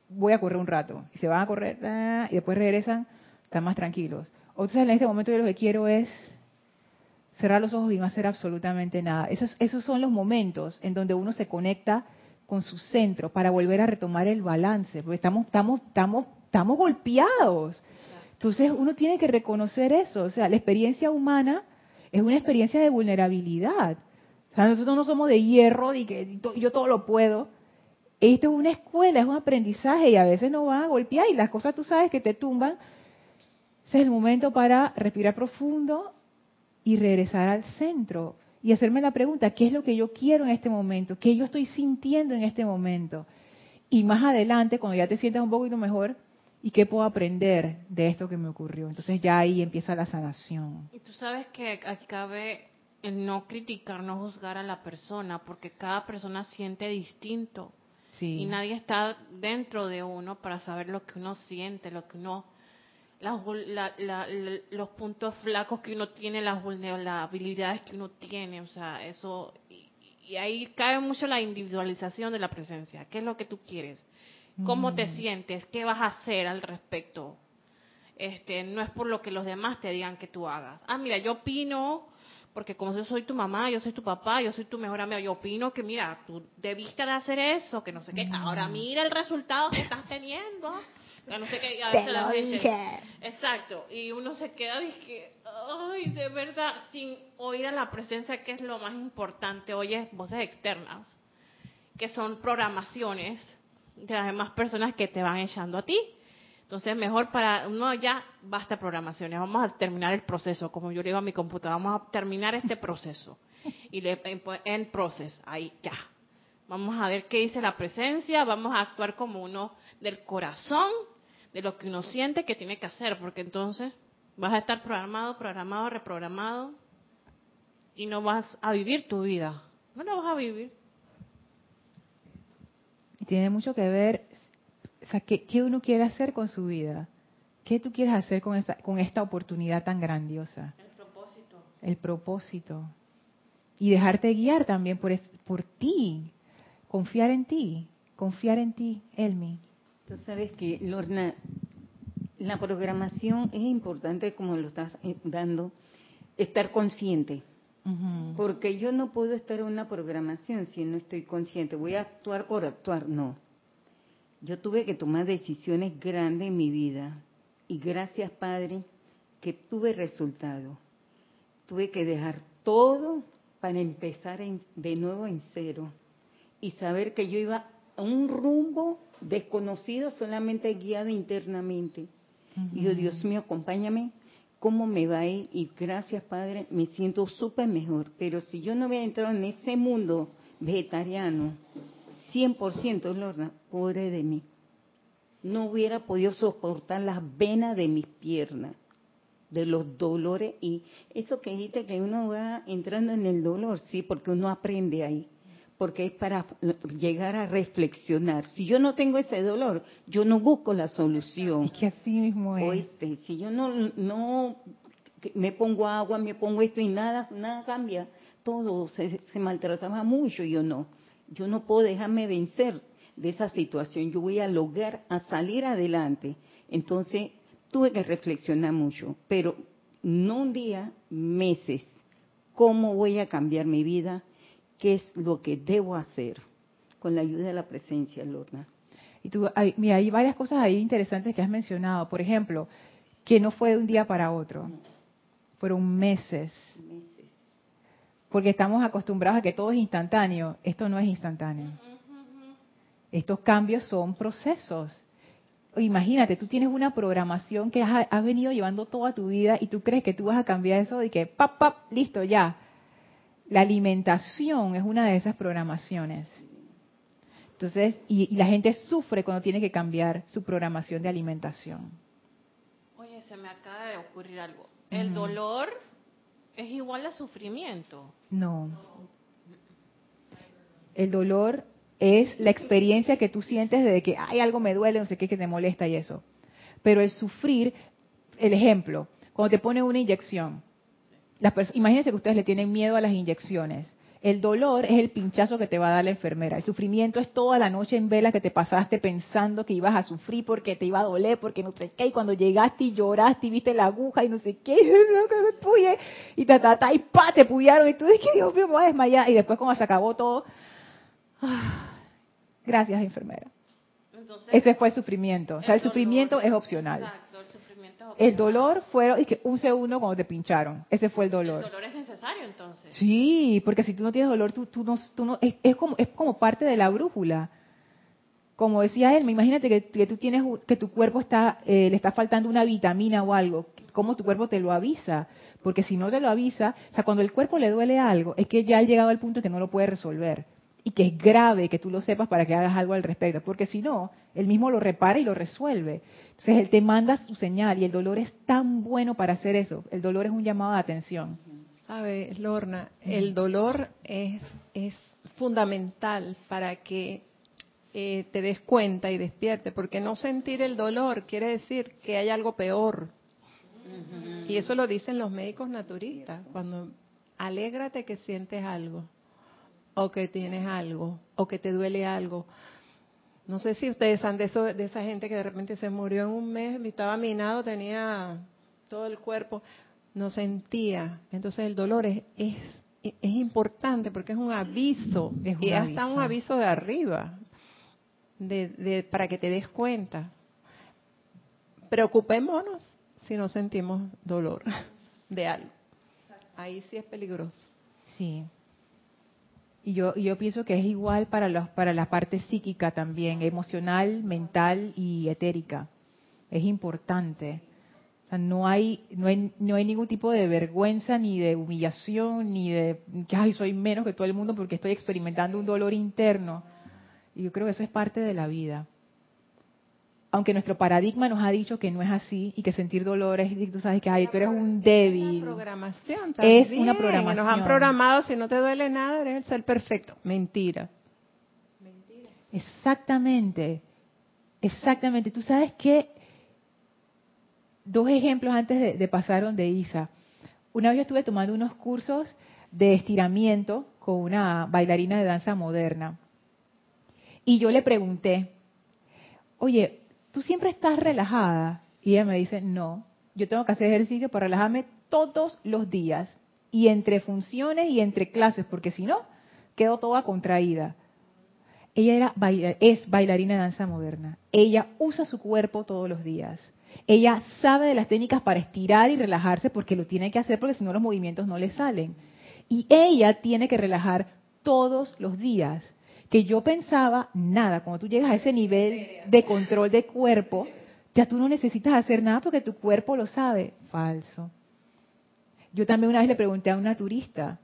voy a correr un rato. Y se van a correr ah, y después regresan, están más tranquilos. Otros en este momento yo lo que quiero es cerrar los ojos y no hacer absolutamente nada. Esos, esos son los momentos en donde uno se conecta con su centro para volver a retomar el balance, porque estamos, estamos, estamos, estamos golpeados. Entonces uno tiene que reconocer eso, o sea, la experiencia humana es una experiencia de vulnerabilidad. O sea, nosotros no somos de hierro y que yo todo lo puedo. Esto es una escuela, es un aprendizaje y a veces nos van a golpear y las cosas tú sabes que te tumban. Ese es el momento para respirar profundo y regresar al centro y hacerme la pregunta, ¿qué es lo que yo quiero en este momento? ¿Qué yo estoy sintiendo en este momento? Y más adelante, cuando ya te sientas un poquito mejor, ¿Y qué puedo aprender de esto que me ocurrió? Entonces ya ahí empieza la sanación. Y tú sabes que aquí cabe el no criticar, no juzgar a la persona, porque cada persona siente distinto. Sí. Y nadie está dentro de uno para saber lo que uno siente, lo que uno, los puntos flacos que uno tiene, las vulnerabilidades que uno tiene. O sea, eso. y ahí cabe mucho la individualización de la presencia. ¿Qué es lo que tú quieres? Cómo te mm. sientes, qué vas a hacer al respecto. Este, no es por lo que los demás te digan que tú hagas. Ah, mira, yo opino, porque como yo soy tu mamá, yo soy tu papá, yo soy tu mejor amigo, yo opino que mira, tú debiste de hacer eso, que no sé qué. Ahora mm. mira el resultado que estás teniendo. Que no sé qué, te lo dije. Exacto, y uno se queda dije, ay, de verdad, sin oír a la presencia, que es lo más importante, oye, voces externas, que son programaciones de las demás personas que te van echando a ti. Entonces, mejor para uno ya basta programaciones. Vamos a terminar el proceso, como yo le digo a mi computadora, vamos a terminar este proceso. Y le en process, ahí ya. Vamos a ver qué dice la presencia, vamos a actuar como uno del corazón, de lo que uno siente que tiene que hacer, porque entonces vas a estar programado, programado, reprogramado y no vas a vivir tu vida. No la vas a vivir tiene mucho que ver, o sea, ¿qué, uno quiere hacer con su vida? ¿Qué tú quieres hacer con esta, con esta oportunidad tan grandiosa? El propósito. El propósito. Y dejarte guiar también por, por ti. Confiar en ti. Confiar en ti, Elmi. Tú sabes que, Lorna, la programación es importante, como lo estás dando, estar consciente porque yo no puedo estar en una programación si no estoy consciente. Voy a actuar por actuar, no. Yo tuve que tomar decisiones grandes en mi vida y gracias Padre que tuve resultado. Tuve que dejar todo para empezar de nuevo en cero y saber que yo iba a un rumbo desconocido, solamente guiado internamente. Y yo, Dios mío, acompáñame, cómo me va a ir y gracias Padre, me siento súper mejor. Pero si yo no hubiera entrado en ese mundo vegetariano, 100% Lorna, pobre de mí, no hubiera podido soportar las venas de mis piernas, de los dolores. Y eso que dijiste que uno va entrando en el dolor, sí, porque uno aprende ahí porque es para llegar a reflexionar. Si yo no tengo ese dolor, yo no busco la solución. Es que así mismo es. Oíste, si yo no, no me pongo agua, me pongo esto y nada, nada cambia, todo se, se maltrataba mucho, yo no. Yo no puedo dejarme vencer de esa situación, yo voy a lograr a salir adelante. Entonces, tuve que reflexionar mucho, pero no un día, meses. ¿Cómo voy a cambiar mi vida? Qué es lo que debo hacer con la ayuda de la presencia, Lorna. Y tú, hay, mira, hay varias cosas ahí interesantes que has mencionado. Por ejemplo, que no fue de un día para otro. Fueron meses. meses. Porque estamos acostumbrados a que todo es instantáneo. Esto no es instantáneo. Estos cambios son procesos. Imagínate, tú tienes una programación que has, has, venido llevando toda tu vida y tú crees que tú vas a cambiar eso y que, pap, pap, listo, ya. La alimentación es una de esas programaciones. Entonces, y, y, la gente sufre cuando tiene que cambiar su programación de alimentación. Oye, se me acaba de ocurrir algo. ¿El dolor es igual a sufrimiento? No. El dolor es la experiencia que tú sientes de que hay algo me duele, no sé qué, que te molesta y eso. Pero el sufrir, el ejemplo, cuando te pone una inyección, imagínense que ustedes le tienen miedo a las inyecciones. El dolor es el pinchazo que te va a dar la enfermera. El sufrimiento es toda la noche en vela que te pasaste pensando que ibas a sufrir porque te iba a doler, porque no sé qué. Y cuando llegaste y lloraste y viste la aguja y no sé qué, [laughs] y ta, ta, ta, y pa, te puyaron. Y tú dices, Dios mío, me voy a desmayar. Y después cuando se acabó todo, ah, [sighs] gracias enfermera. Entonces, Ese fue el sufrimiento. O sea, el, sufrimiento es opcional. Exacto, el sufrimiento el dolor fue y que un segundo cuando te pincharon. Ese fue el dolor. El dolor es necesario entonces. Sí, porque si tú no tienes dolor, tú, tú no, tú no es, como, es como parte de la brújula. Como decía él, imagínate que, que tú tienes que tu cuerpo está eh, le está faltando una vitamina o algo. ¿Cómo tu cuerpo te lo avisa? Porque si no te lo avisa, o sea, cuando el cuerpo le duele algo, es que ya ha llegado al punto que no lo puede resolver y que es grave que tú lo sepas para que hagas algo al respecto, porque si no, él mismo lo repara y lo resuelve. Entonces él te manda su señal y el dolor es tan bueno para hacer eso. El dolor es un llamado de atención. Sabes, Lorna, el dolor es, es fundamental para que eh, te des cuenta y despierte, porque no sentir el dolor quiere decir que hay algo peor. Y eso lo dicen los médicos naturistas, cuando alégrate que sientes algo o que tienes algo, o que te duele algo. No sé si ustedes han de, eso, de esa gente que de repente se murió en un mes, estaba minado, tenía todo el cuerpo, no sentía. Entonces el dolor es, es, es importante porque es un aviso, es un y aviso. hasta un aviso de arriba, de, de, para que te des cuenta. Preocupémonos si no sentimos dolor [laughs] de algo. Ahí sí es peligroso. Sí. Y yo, yo pienso que es igual para, los, para la parte psíquica también, emocional, mental y etérica. Es importante. O sea, no hay, no hay, no hay ningún tipo de vergüenza, ni de humillación, ni de que ay, soy menos que todo el mundo porque estoy experimentando un dolor interno. Y yo creo que eso es parte de la vida aunque nuestro paradigma nos ha dicho que no es así y que sentir dolor es, tú sabes que ay, tú eres un débil. Una programación también. Es una programación. Nos han programado, si no te duele nada, eres el ser perfecto. Mentira. Mentira. Exactamente. Exactamente. Tú sabes que dos ejemplos antes de, de pasar donde Isa. Una vez yo estuve tomando unos cursos de estiramiento con una bailarina de danza moderna. Y yo le pregunté, oye, ¿tú siempre estás relajada? Y ella me dice, no, yo tengo que hacer ejercicio para relajarme todos los días. Y entre funciones y entre clases, porque si no, quedo toda contraída. Ella era es bailarina de danza moderna. Ella usa su cuerpo todos los días. Ella sabe de las técnicas para estirar y relajarse porque lo tiene que hacer porque si no los movimientos no le salen. Y ella tiene que relajar todos los días que yo pensaba, nada, cuando tú llegas a ese nivel de control de cuerpo, Ya tú no necesitas hacer nada porque tu cuerpo lo sabe. Falso. Yo también una vez le pregunté a una turista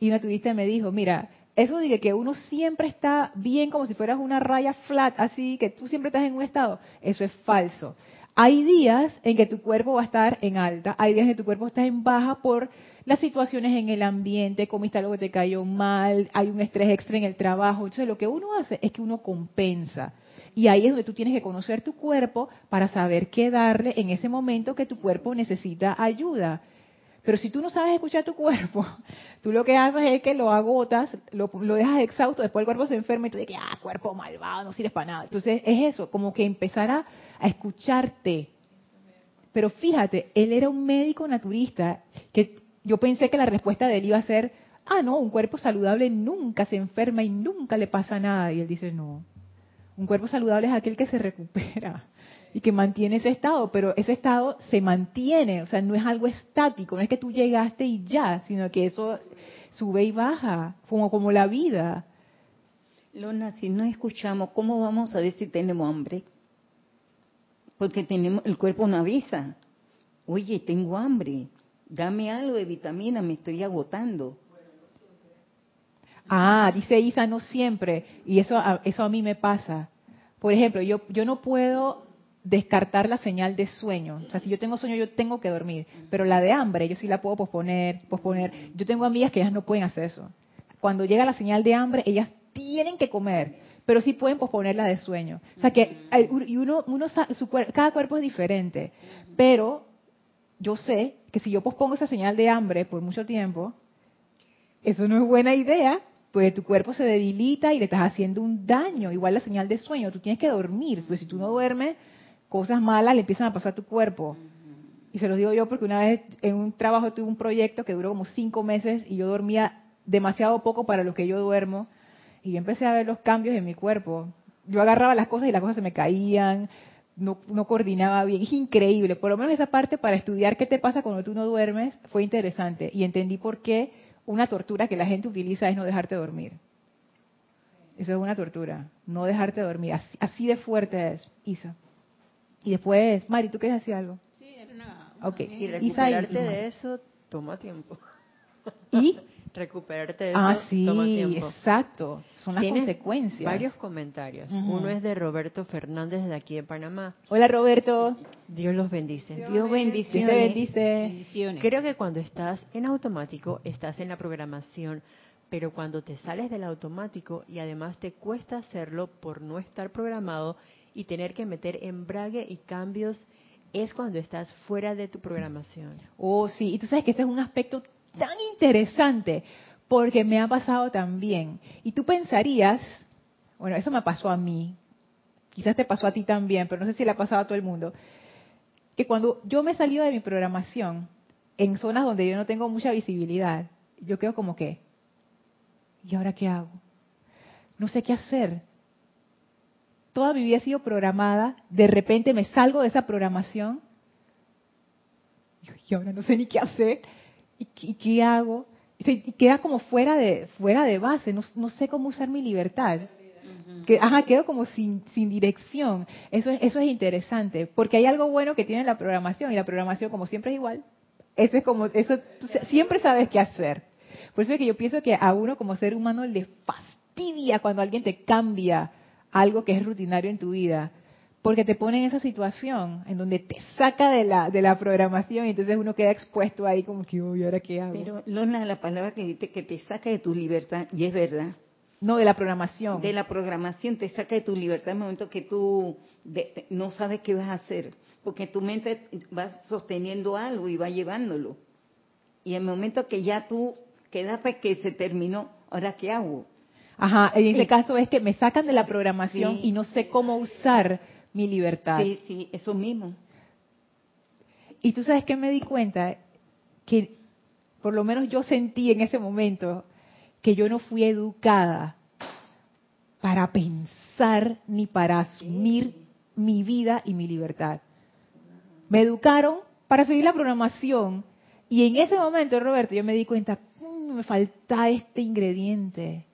y una turista me dijo, mira, eso de que uno siempre está bien como si fueras una raya flat, así que tú siempre estás en un estado, eso es falso. Hay días en que tu cuerpo va a estar en alta, hay días en que tu cuerpo está en baja por las situaciones en el ambiente, comiste algo que te cayó mal, hay un estrés extra en el trabajo. Entonces lo que uno hace es que uno compensa. Y ahí es donde tú tienes que conocer tu cuerpo para saber qué darle en ese momento que tu cuerpo necesita ayuda. Pero si tú no sabes escuchar tu cuerpo, [laughs] tú lo que haces es que lo agotas, lo, dejas exhausto, después el cuerpo se enferma y tú dices, ah, cuerpo malvado, no sirves para nada. Entonces es eso, como que empezar a, a escucharte. Pero fíjate, él era un médico naturista que yo pensé que la respuesta de él iba a ser, ah, no, un cuerpo saludable nunca se enferma y nunca le pasa nada. Y él dice, no, un cuerpo saludable es aquel que se recupera y que mantiene ese estado, pero ese estado se mantiene, o sea, no es algo estático, no es que tú llegaste y ya, sino que eso sube y baja, como, como la vida. Lona, si no escuchamos, ¿cómo vamos a ver si tenemos hambre? Porque tenemos, el cuerpo no avisa. Oye, tengo hambre, dame algo de vitamina, me estoy agotando. Ah, dice Isa, no siempre. Y eso, eso a mí me pasa. Por ejemplo, yo, yo no puedo descartar la señal de sueño. O sea, si yo tengo sueño, yo tengo que dormir. Pero la de hambre, yo sí la puedo posponer, posponer. Yo tengo amigas que ellas no pueden hacer eso. Cuando llega la señal de hambre, ellas tienen que comer, pero sí pueden posponer la de sueño. O sea, que y uno, uno su, cada cuerpo es diferente. Pero yo sé que si yo pospongo esa señal de hambre por mucho tiempo, eso no es buena idea, pues tu cuerpo se debilita y le estás haciendo un daño. Igual la señal de sueño, tú tienes que dormir, pues si tú no duermes, cosas malas le empiezan a pasar a tu cuerpo. Y se los digo yo porque una vez en un trabajo tuve un proyecto que duró como cinco meses y yo dormía demasiado poco para lo que yo duermo. Y yo empecé a ver los cambios en mi cuerpo. Yo agarraba las cosas y las cosas se me caían, no, no coordinaba bien. Es increíble. Por lo menos esa parte para estudiar qué te pasa cuando tú no duermes fue interesante. Y entendí por qué una tortura que la gente utiliza es no dejarte dormir. Eso es una tortura, no dejarte dormir. Así, así de fuerte es, Isa. Y después, Mari, ¿tú quieres decir algo? Sí, era una... Y recuperarte de eso toma tiempo. ¿Y? Recuperarte de ah, eso sí, toma tiempo. exacto. Son las consecuencias. varios comentarios. Uno es de Roberto Fernández de aquí de Panamá. Hola, Roberto. Dios los bendice. Dios, bendice. Dios bendice. Creo que cuando estás en automático, estás en la programación pero cuando te sales del automático y además te cuesta hacerlo por no estar programado, y tener que meter embrague y cambios es cuando estás fuera de tu programación. Oh, sí, y tú sabes que ese es un aspecto tan interesante porque me ha pasado también. Y tú pensarías, bueno, eso me pasó a mí, quizás te pasó a ti también, pero no sé si le ha pasado a todo el mundo, que cuando yo me he salido de mi programación en zonas donde yo no tengo mucha visibilidad, yo quedo como que, ¿y ahora qué hago? No sé qué hacer toda mi vida ha sido programada, de repente me salgo de esa programación y ahora no sé ni qué hacer y, qué hago y queda como fuera de fuera de base, no, sé cómo usar mi libertad. Que, ajá, quedo como sin, sin dirección. Eso, eso es interesante, porque hay algo bueno que tiene la programación, y la programación, como siempre, es igual. Eso es como, eso, siempre sabes qué hacer. Por eso es que yo pienso que a uno como ser humano le fastidia cuando alguien te cambia algo que es rutinario en tu vida, porque te pone en esa situación en donde te saca de la, de la programación y entonces uno queda expuesto ahí como que, uy, ¿ahora qué hago? Pero, Lona, la palabra que dice que te saca de tu libertad, y es verdad. No, de la programación. De la programación, te saca de tu libertad en el momento que tú no sabes qué vas a hacer, porque tu mente va sosteniendo algo y va llevándolo. Y en el momento que ya tú quedaste que se terminó, ¿ahora qué hago? Ajá, en ese caso es que me sacan de la programación y no sé cómo usar mi libertad. Sí, sí, eso mismo. Y tú sabes que me di cuenta que por lo menos yo sentí en ese momento que yo no fui educada para pensar ni para asumir mi vida y mi libertad. Me educaron para seguir la programación y en ese momento, Roberto, yo me di cuenta, mm, me falta este ingrediente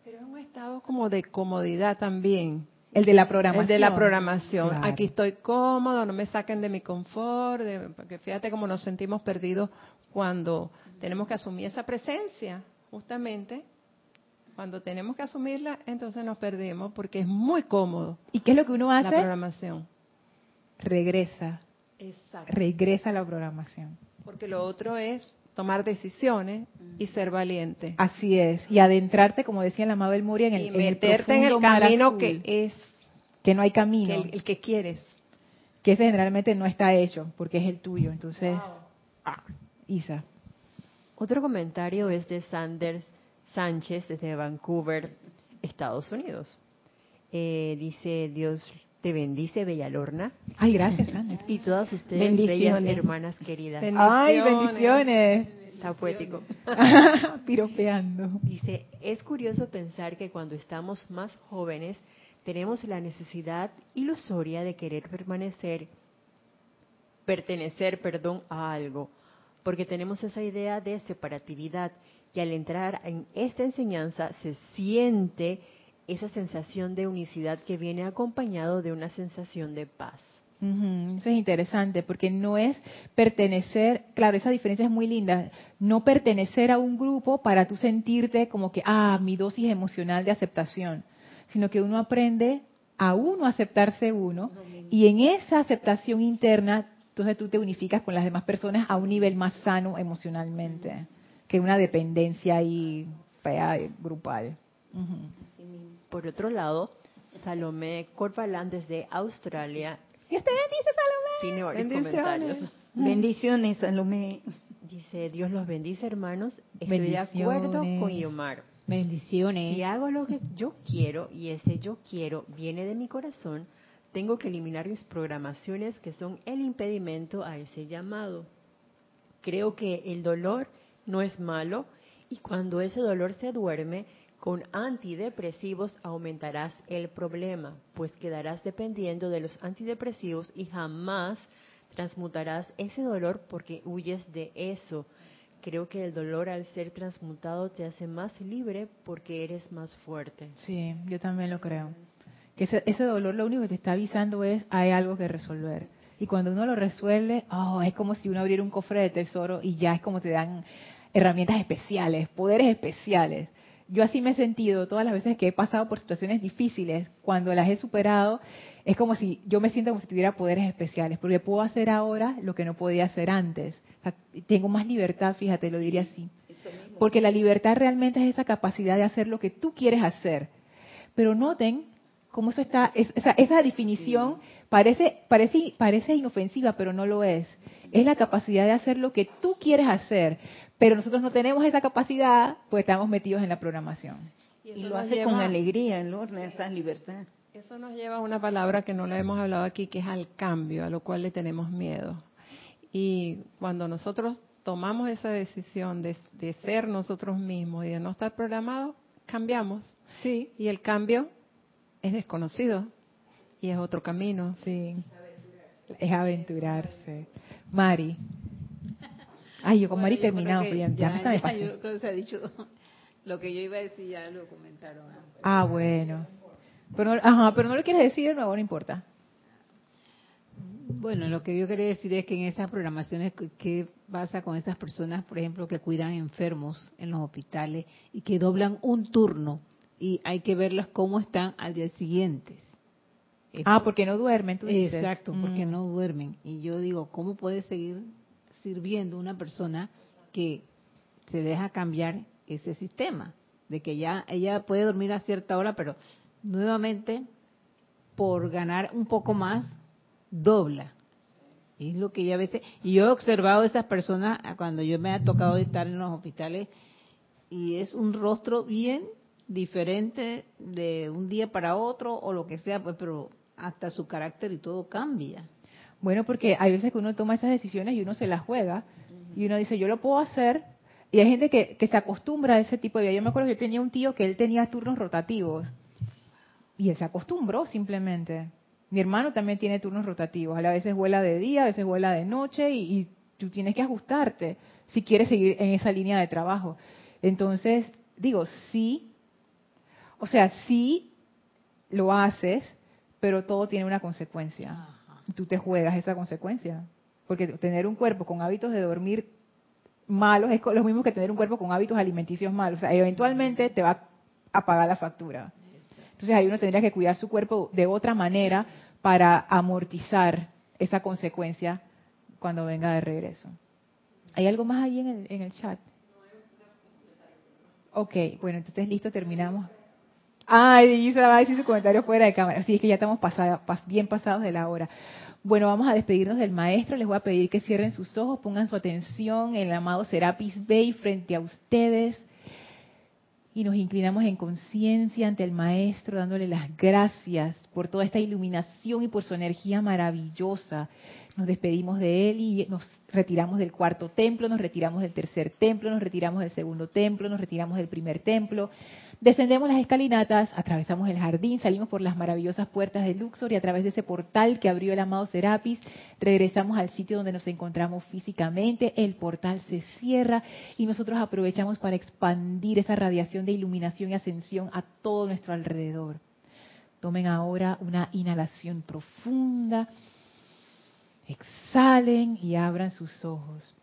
como de comodidad también. El de la programación. El de la programación. Claro. Aquí estoy cómodo, no me saquen de mi confort, de- porque fíjate cómo nos sentimos perdidos cuando tenemos que asumir esa presencia, justamente. Cuando tenemos que asumirla, entonces nos perdimos porque es muy cómodo ¿Y qué es lo que uno la hace? programación. Regresa, Exacto. regresa a la programación. Porque lo otro es tomar decisiones y ser valiente. Así es. Y adentrarte, como decía la Mabel Moria, en el, y en el meterte en el profundo mar camino azul, que es que no hay camino, que el, el que quieres. que ese generalmente no está hecho, porque es el tuyo. Entonces, ah, Isa. Otro comentario es de Sanders Sánchez desde Vancouver, Estados Unidos. Eh, dice, Dios te bendice, Bella Lorna, Ay, gracias, Sandra. y todas ustedes, Bendiciones. bellas hermanas queridas. Ay, bendiciones. Está poético. [laughs] Piropeando. Dice, es curioso pensar que cuando estamos más jóvenes tenemos la necesidad ilusoria de querer permanecer, pertenecer, perdón, a algo, porque tenemos esa idea de separatividad y al entrar en esta enseñanza se siente esa sensación de unicidad que viene acompañado de una sensación de paz. Ujú, Eso es interesante porque no es pertenecer, claro, esa diferencia es muy linda, no pertenecer a un grupo para tú sentirte como que, ah, mi dosis emocional de aceptación, sino que uno aprende a uno aceptarse uno y en esa aceptación interna, entonces tú te unificas con las demás personas a un nivel más sano emocionalmente que una dependencia ahí fea, grupal. Por otro lado, Salomé Corvalán desde Australia Dios te bendice, Salomé. tiene varios Bendiciones. comentarios. Bendiciones, Salomé. Dice, Dios los bendice, hermanos. Estoy de acuerdo con. Yomar. Bendiciones. Si hago lo que yo quiero y ese yo quiero viene de mi corazón, tengo que eliminar mis programaciones que son el impedimento a ese llamado. Creo que el dolor no es malo y cuando ese dolor se duerme, con antidepresivos aumentarás el problema, pues quedarás dependiendo de los antidepresivos y jamás transmutarás ese dolor porque huyes de eso. Creo que el dolor al ser transmutado te hace más libre porque eres más fuerte. Sí, yo también lo creo. Que ese, ese dolor lo único que te está avisando es hay algo que resolver. Y cuando uno lo resuelve, oh, es como si uno abriera un cofre de tesoro y ya es como te dan herramientas especiales, poderes especiales. Yo así me he sentido todas las veces que he pasado por situaciones difíciles, cuando las he superado, es como si yo me siento como si tuviera poderes especiales, porque puedo hacer ahora lo que no podía hacer antes. O sea, tengo más libertad, fíjate, lo diría así. Porque la libertad realmente es esa capacidad de hacer lo que tú quieres hacer. Pero noten cómo eso está, es- esa, esa definición parece, parece, parece inofensiva, pero no lo es. Es la capacidad de hacer lo que tú quieres hacer. Pero nosotros no tenemos esa capacidad, pues estamos metidos en la programación. Y eso lo hace lleva- con alegría, Lorna, esa libertad. Eso nos lleva a una palabra que no la hemos hablado aquí, que es al cambio, a lo cual le tenemos miedo. Y cuando nosotros tomamos esa decisión de, de ser nosotros mismos y de no estar programados, cambiamos. Sí, Y el cambio es desconocido y es otro camino. sí. Es aventurarse. Mari. Ay, yo con Mari terminamos, pero ya, ya me pasé. Yo creo que se ha dicho [laughs] lo que yo iba a decir, ya lo comentaron. Ah, bueno. Pero, no- ajá, pero no lo quieres decir de nuevo, no importa. Bueno, lo que yo quería decir es que en esas programaciones, ¿qué- ¿qué pasa con esas personas, por ejemplo, que cuidan enfermos en los hospitales y que doblan un turno y hay que verlas cómo están al día siguiente? Ah, porque no duermen, tú dices. Exacto, porque Mm. no duermen. Y yo digo, ¿cómo puede seguir sirviendo una persona que se deja cambiar ese sistema? De que ya ella puede dormir a cierta hora, pero nuevamente, por ganar un poco más, dobla. Es lo que ya a veces... Y yo he observado esas personas cuando yo me ha tocado estar en los hospitales y es un rostro bien diferente de un día para otro o lo que sea, pues, pero hasta su carácter y todo cambia. Bueno, porque hay veces que uno toma esas decisiones y uno se las juega y uno dice, yo lo puedo hacer. Y hay gente que, que se acostumbra a ese tipo de vida. Yo me acuerdo que yo tenía un tío que él tenía turnos rotativos y él se acostumbró simplemente. Mi hermano también tiene turnos rotativos. A veces vuela de día, a veces vuela de noche y, y tú tienes que ajustarte si quieres seguir en esa línea de trabajo. Entonces, digo, sí, o sea, sí lo haces, pero todo tiene una consecuencia. Tú te juegas esa consecuencia. Porque tener un cuerpo con hábitos de dormir malos es lo mismo que tener un cuerpo con hábitos alimenticios malos. O sea, eventualmente te va a pagar la factura. Entonces ahí uno tendría que cuidar su cuerpo de otra manera para amortizar esa consecuencia cuando venga de regreso. ¿Hay algo más ahí en el, en el chat? Ok, bueno, entonces listo, terminamos. Ay, Isa va a decir su comentario fuera de cámara. Sí, es que ya estamos bien pasados de la hora. Bueno, vamos a despedirnos del maestro. Les voy a pedir que cierren sus ojos, pongan su atención en el amado Serapis Bey frente a ustedes y nos inclinamos en conciencia ante el Maestro, dándole las gracias por toda esta iluminación y por su energía maravillosa. Nos despedimos de Él y nos retiramos del cuarto templo, nos retiramos del tercer templo, nos retiramos del segundo templo, nos retiramos del primer templo. Descendemos las escalinatas, atravesamos el jardín, salimos por las maravillosas puertas de Luxor y a través de ese portal que abrió el amado Serapis, regresamos al sitio donde nos encontramos físicamente, el portal se cierra y nosotros aprovechamos para expandir esa radiación de iluminación y ascensión a todo nuestro alrededor. Tomen ahora una inhalación profunda, exhalen y abran sus ojos.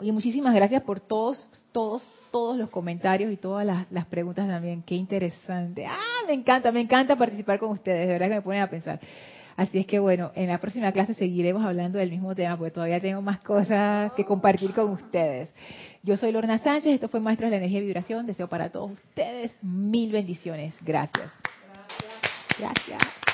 Oye, muchísimas gracias por todos, todos, todos los comentarios y todas las, preguntas también. Qué interesante. Ah, me encanta, me encanta participar con ustedes. De verdad que me ponen a pensar. Así es que bueno, en la próxima clase seguiremos hablando del mismo tema porque todavía tengo más cosas que compartir con ustedes. Yo soy Lorna Sánchez, esto fue Maestro de la Energía y Vibración. Deseo para todos ustedes mil bendiciones. Gracias. Gracias.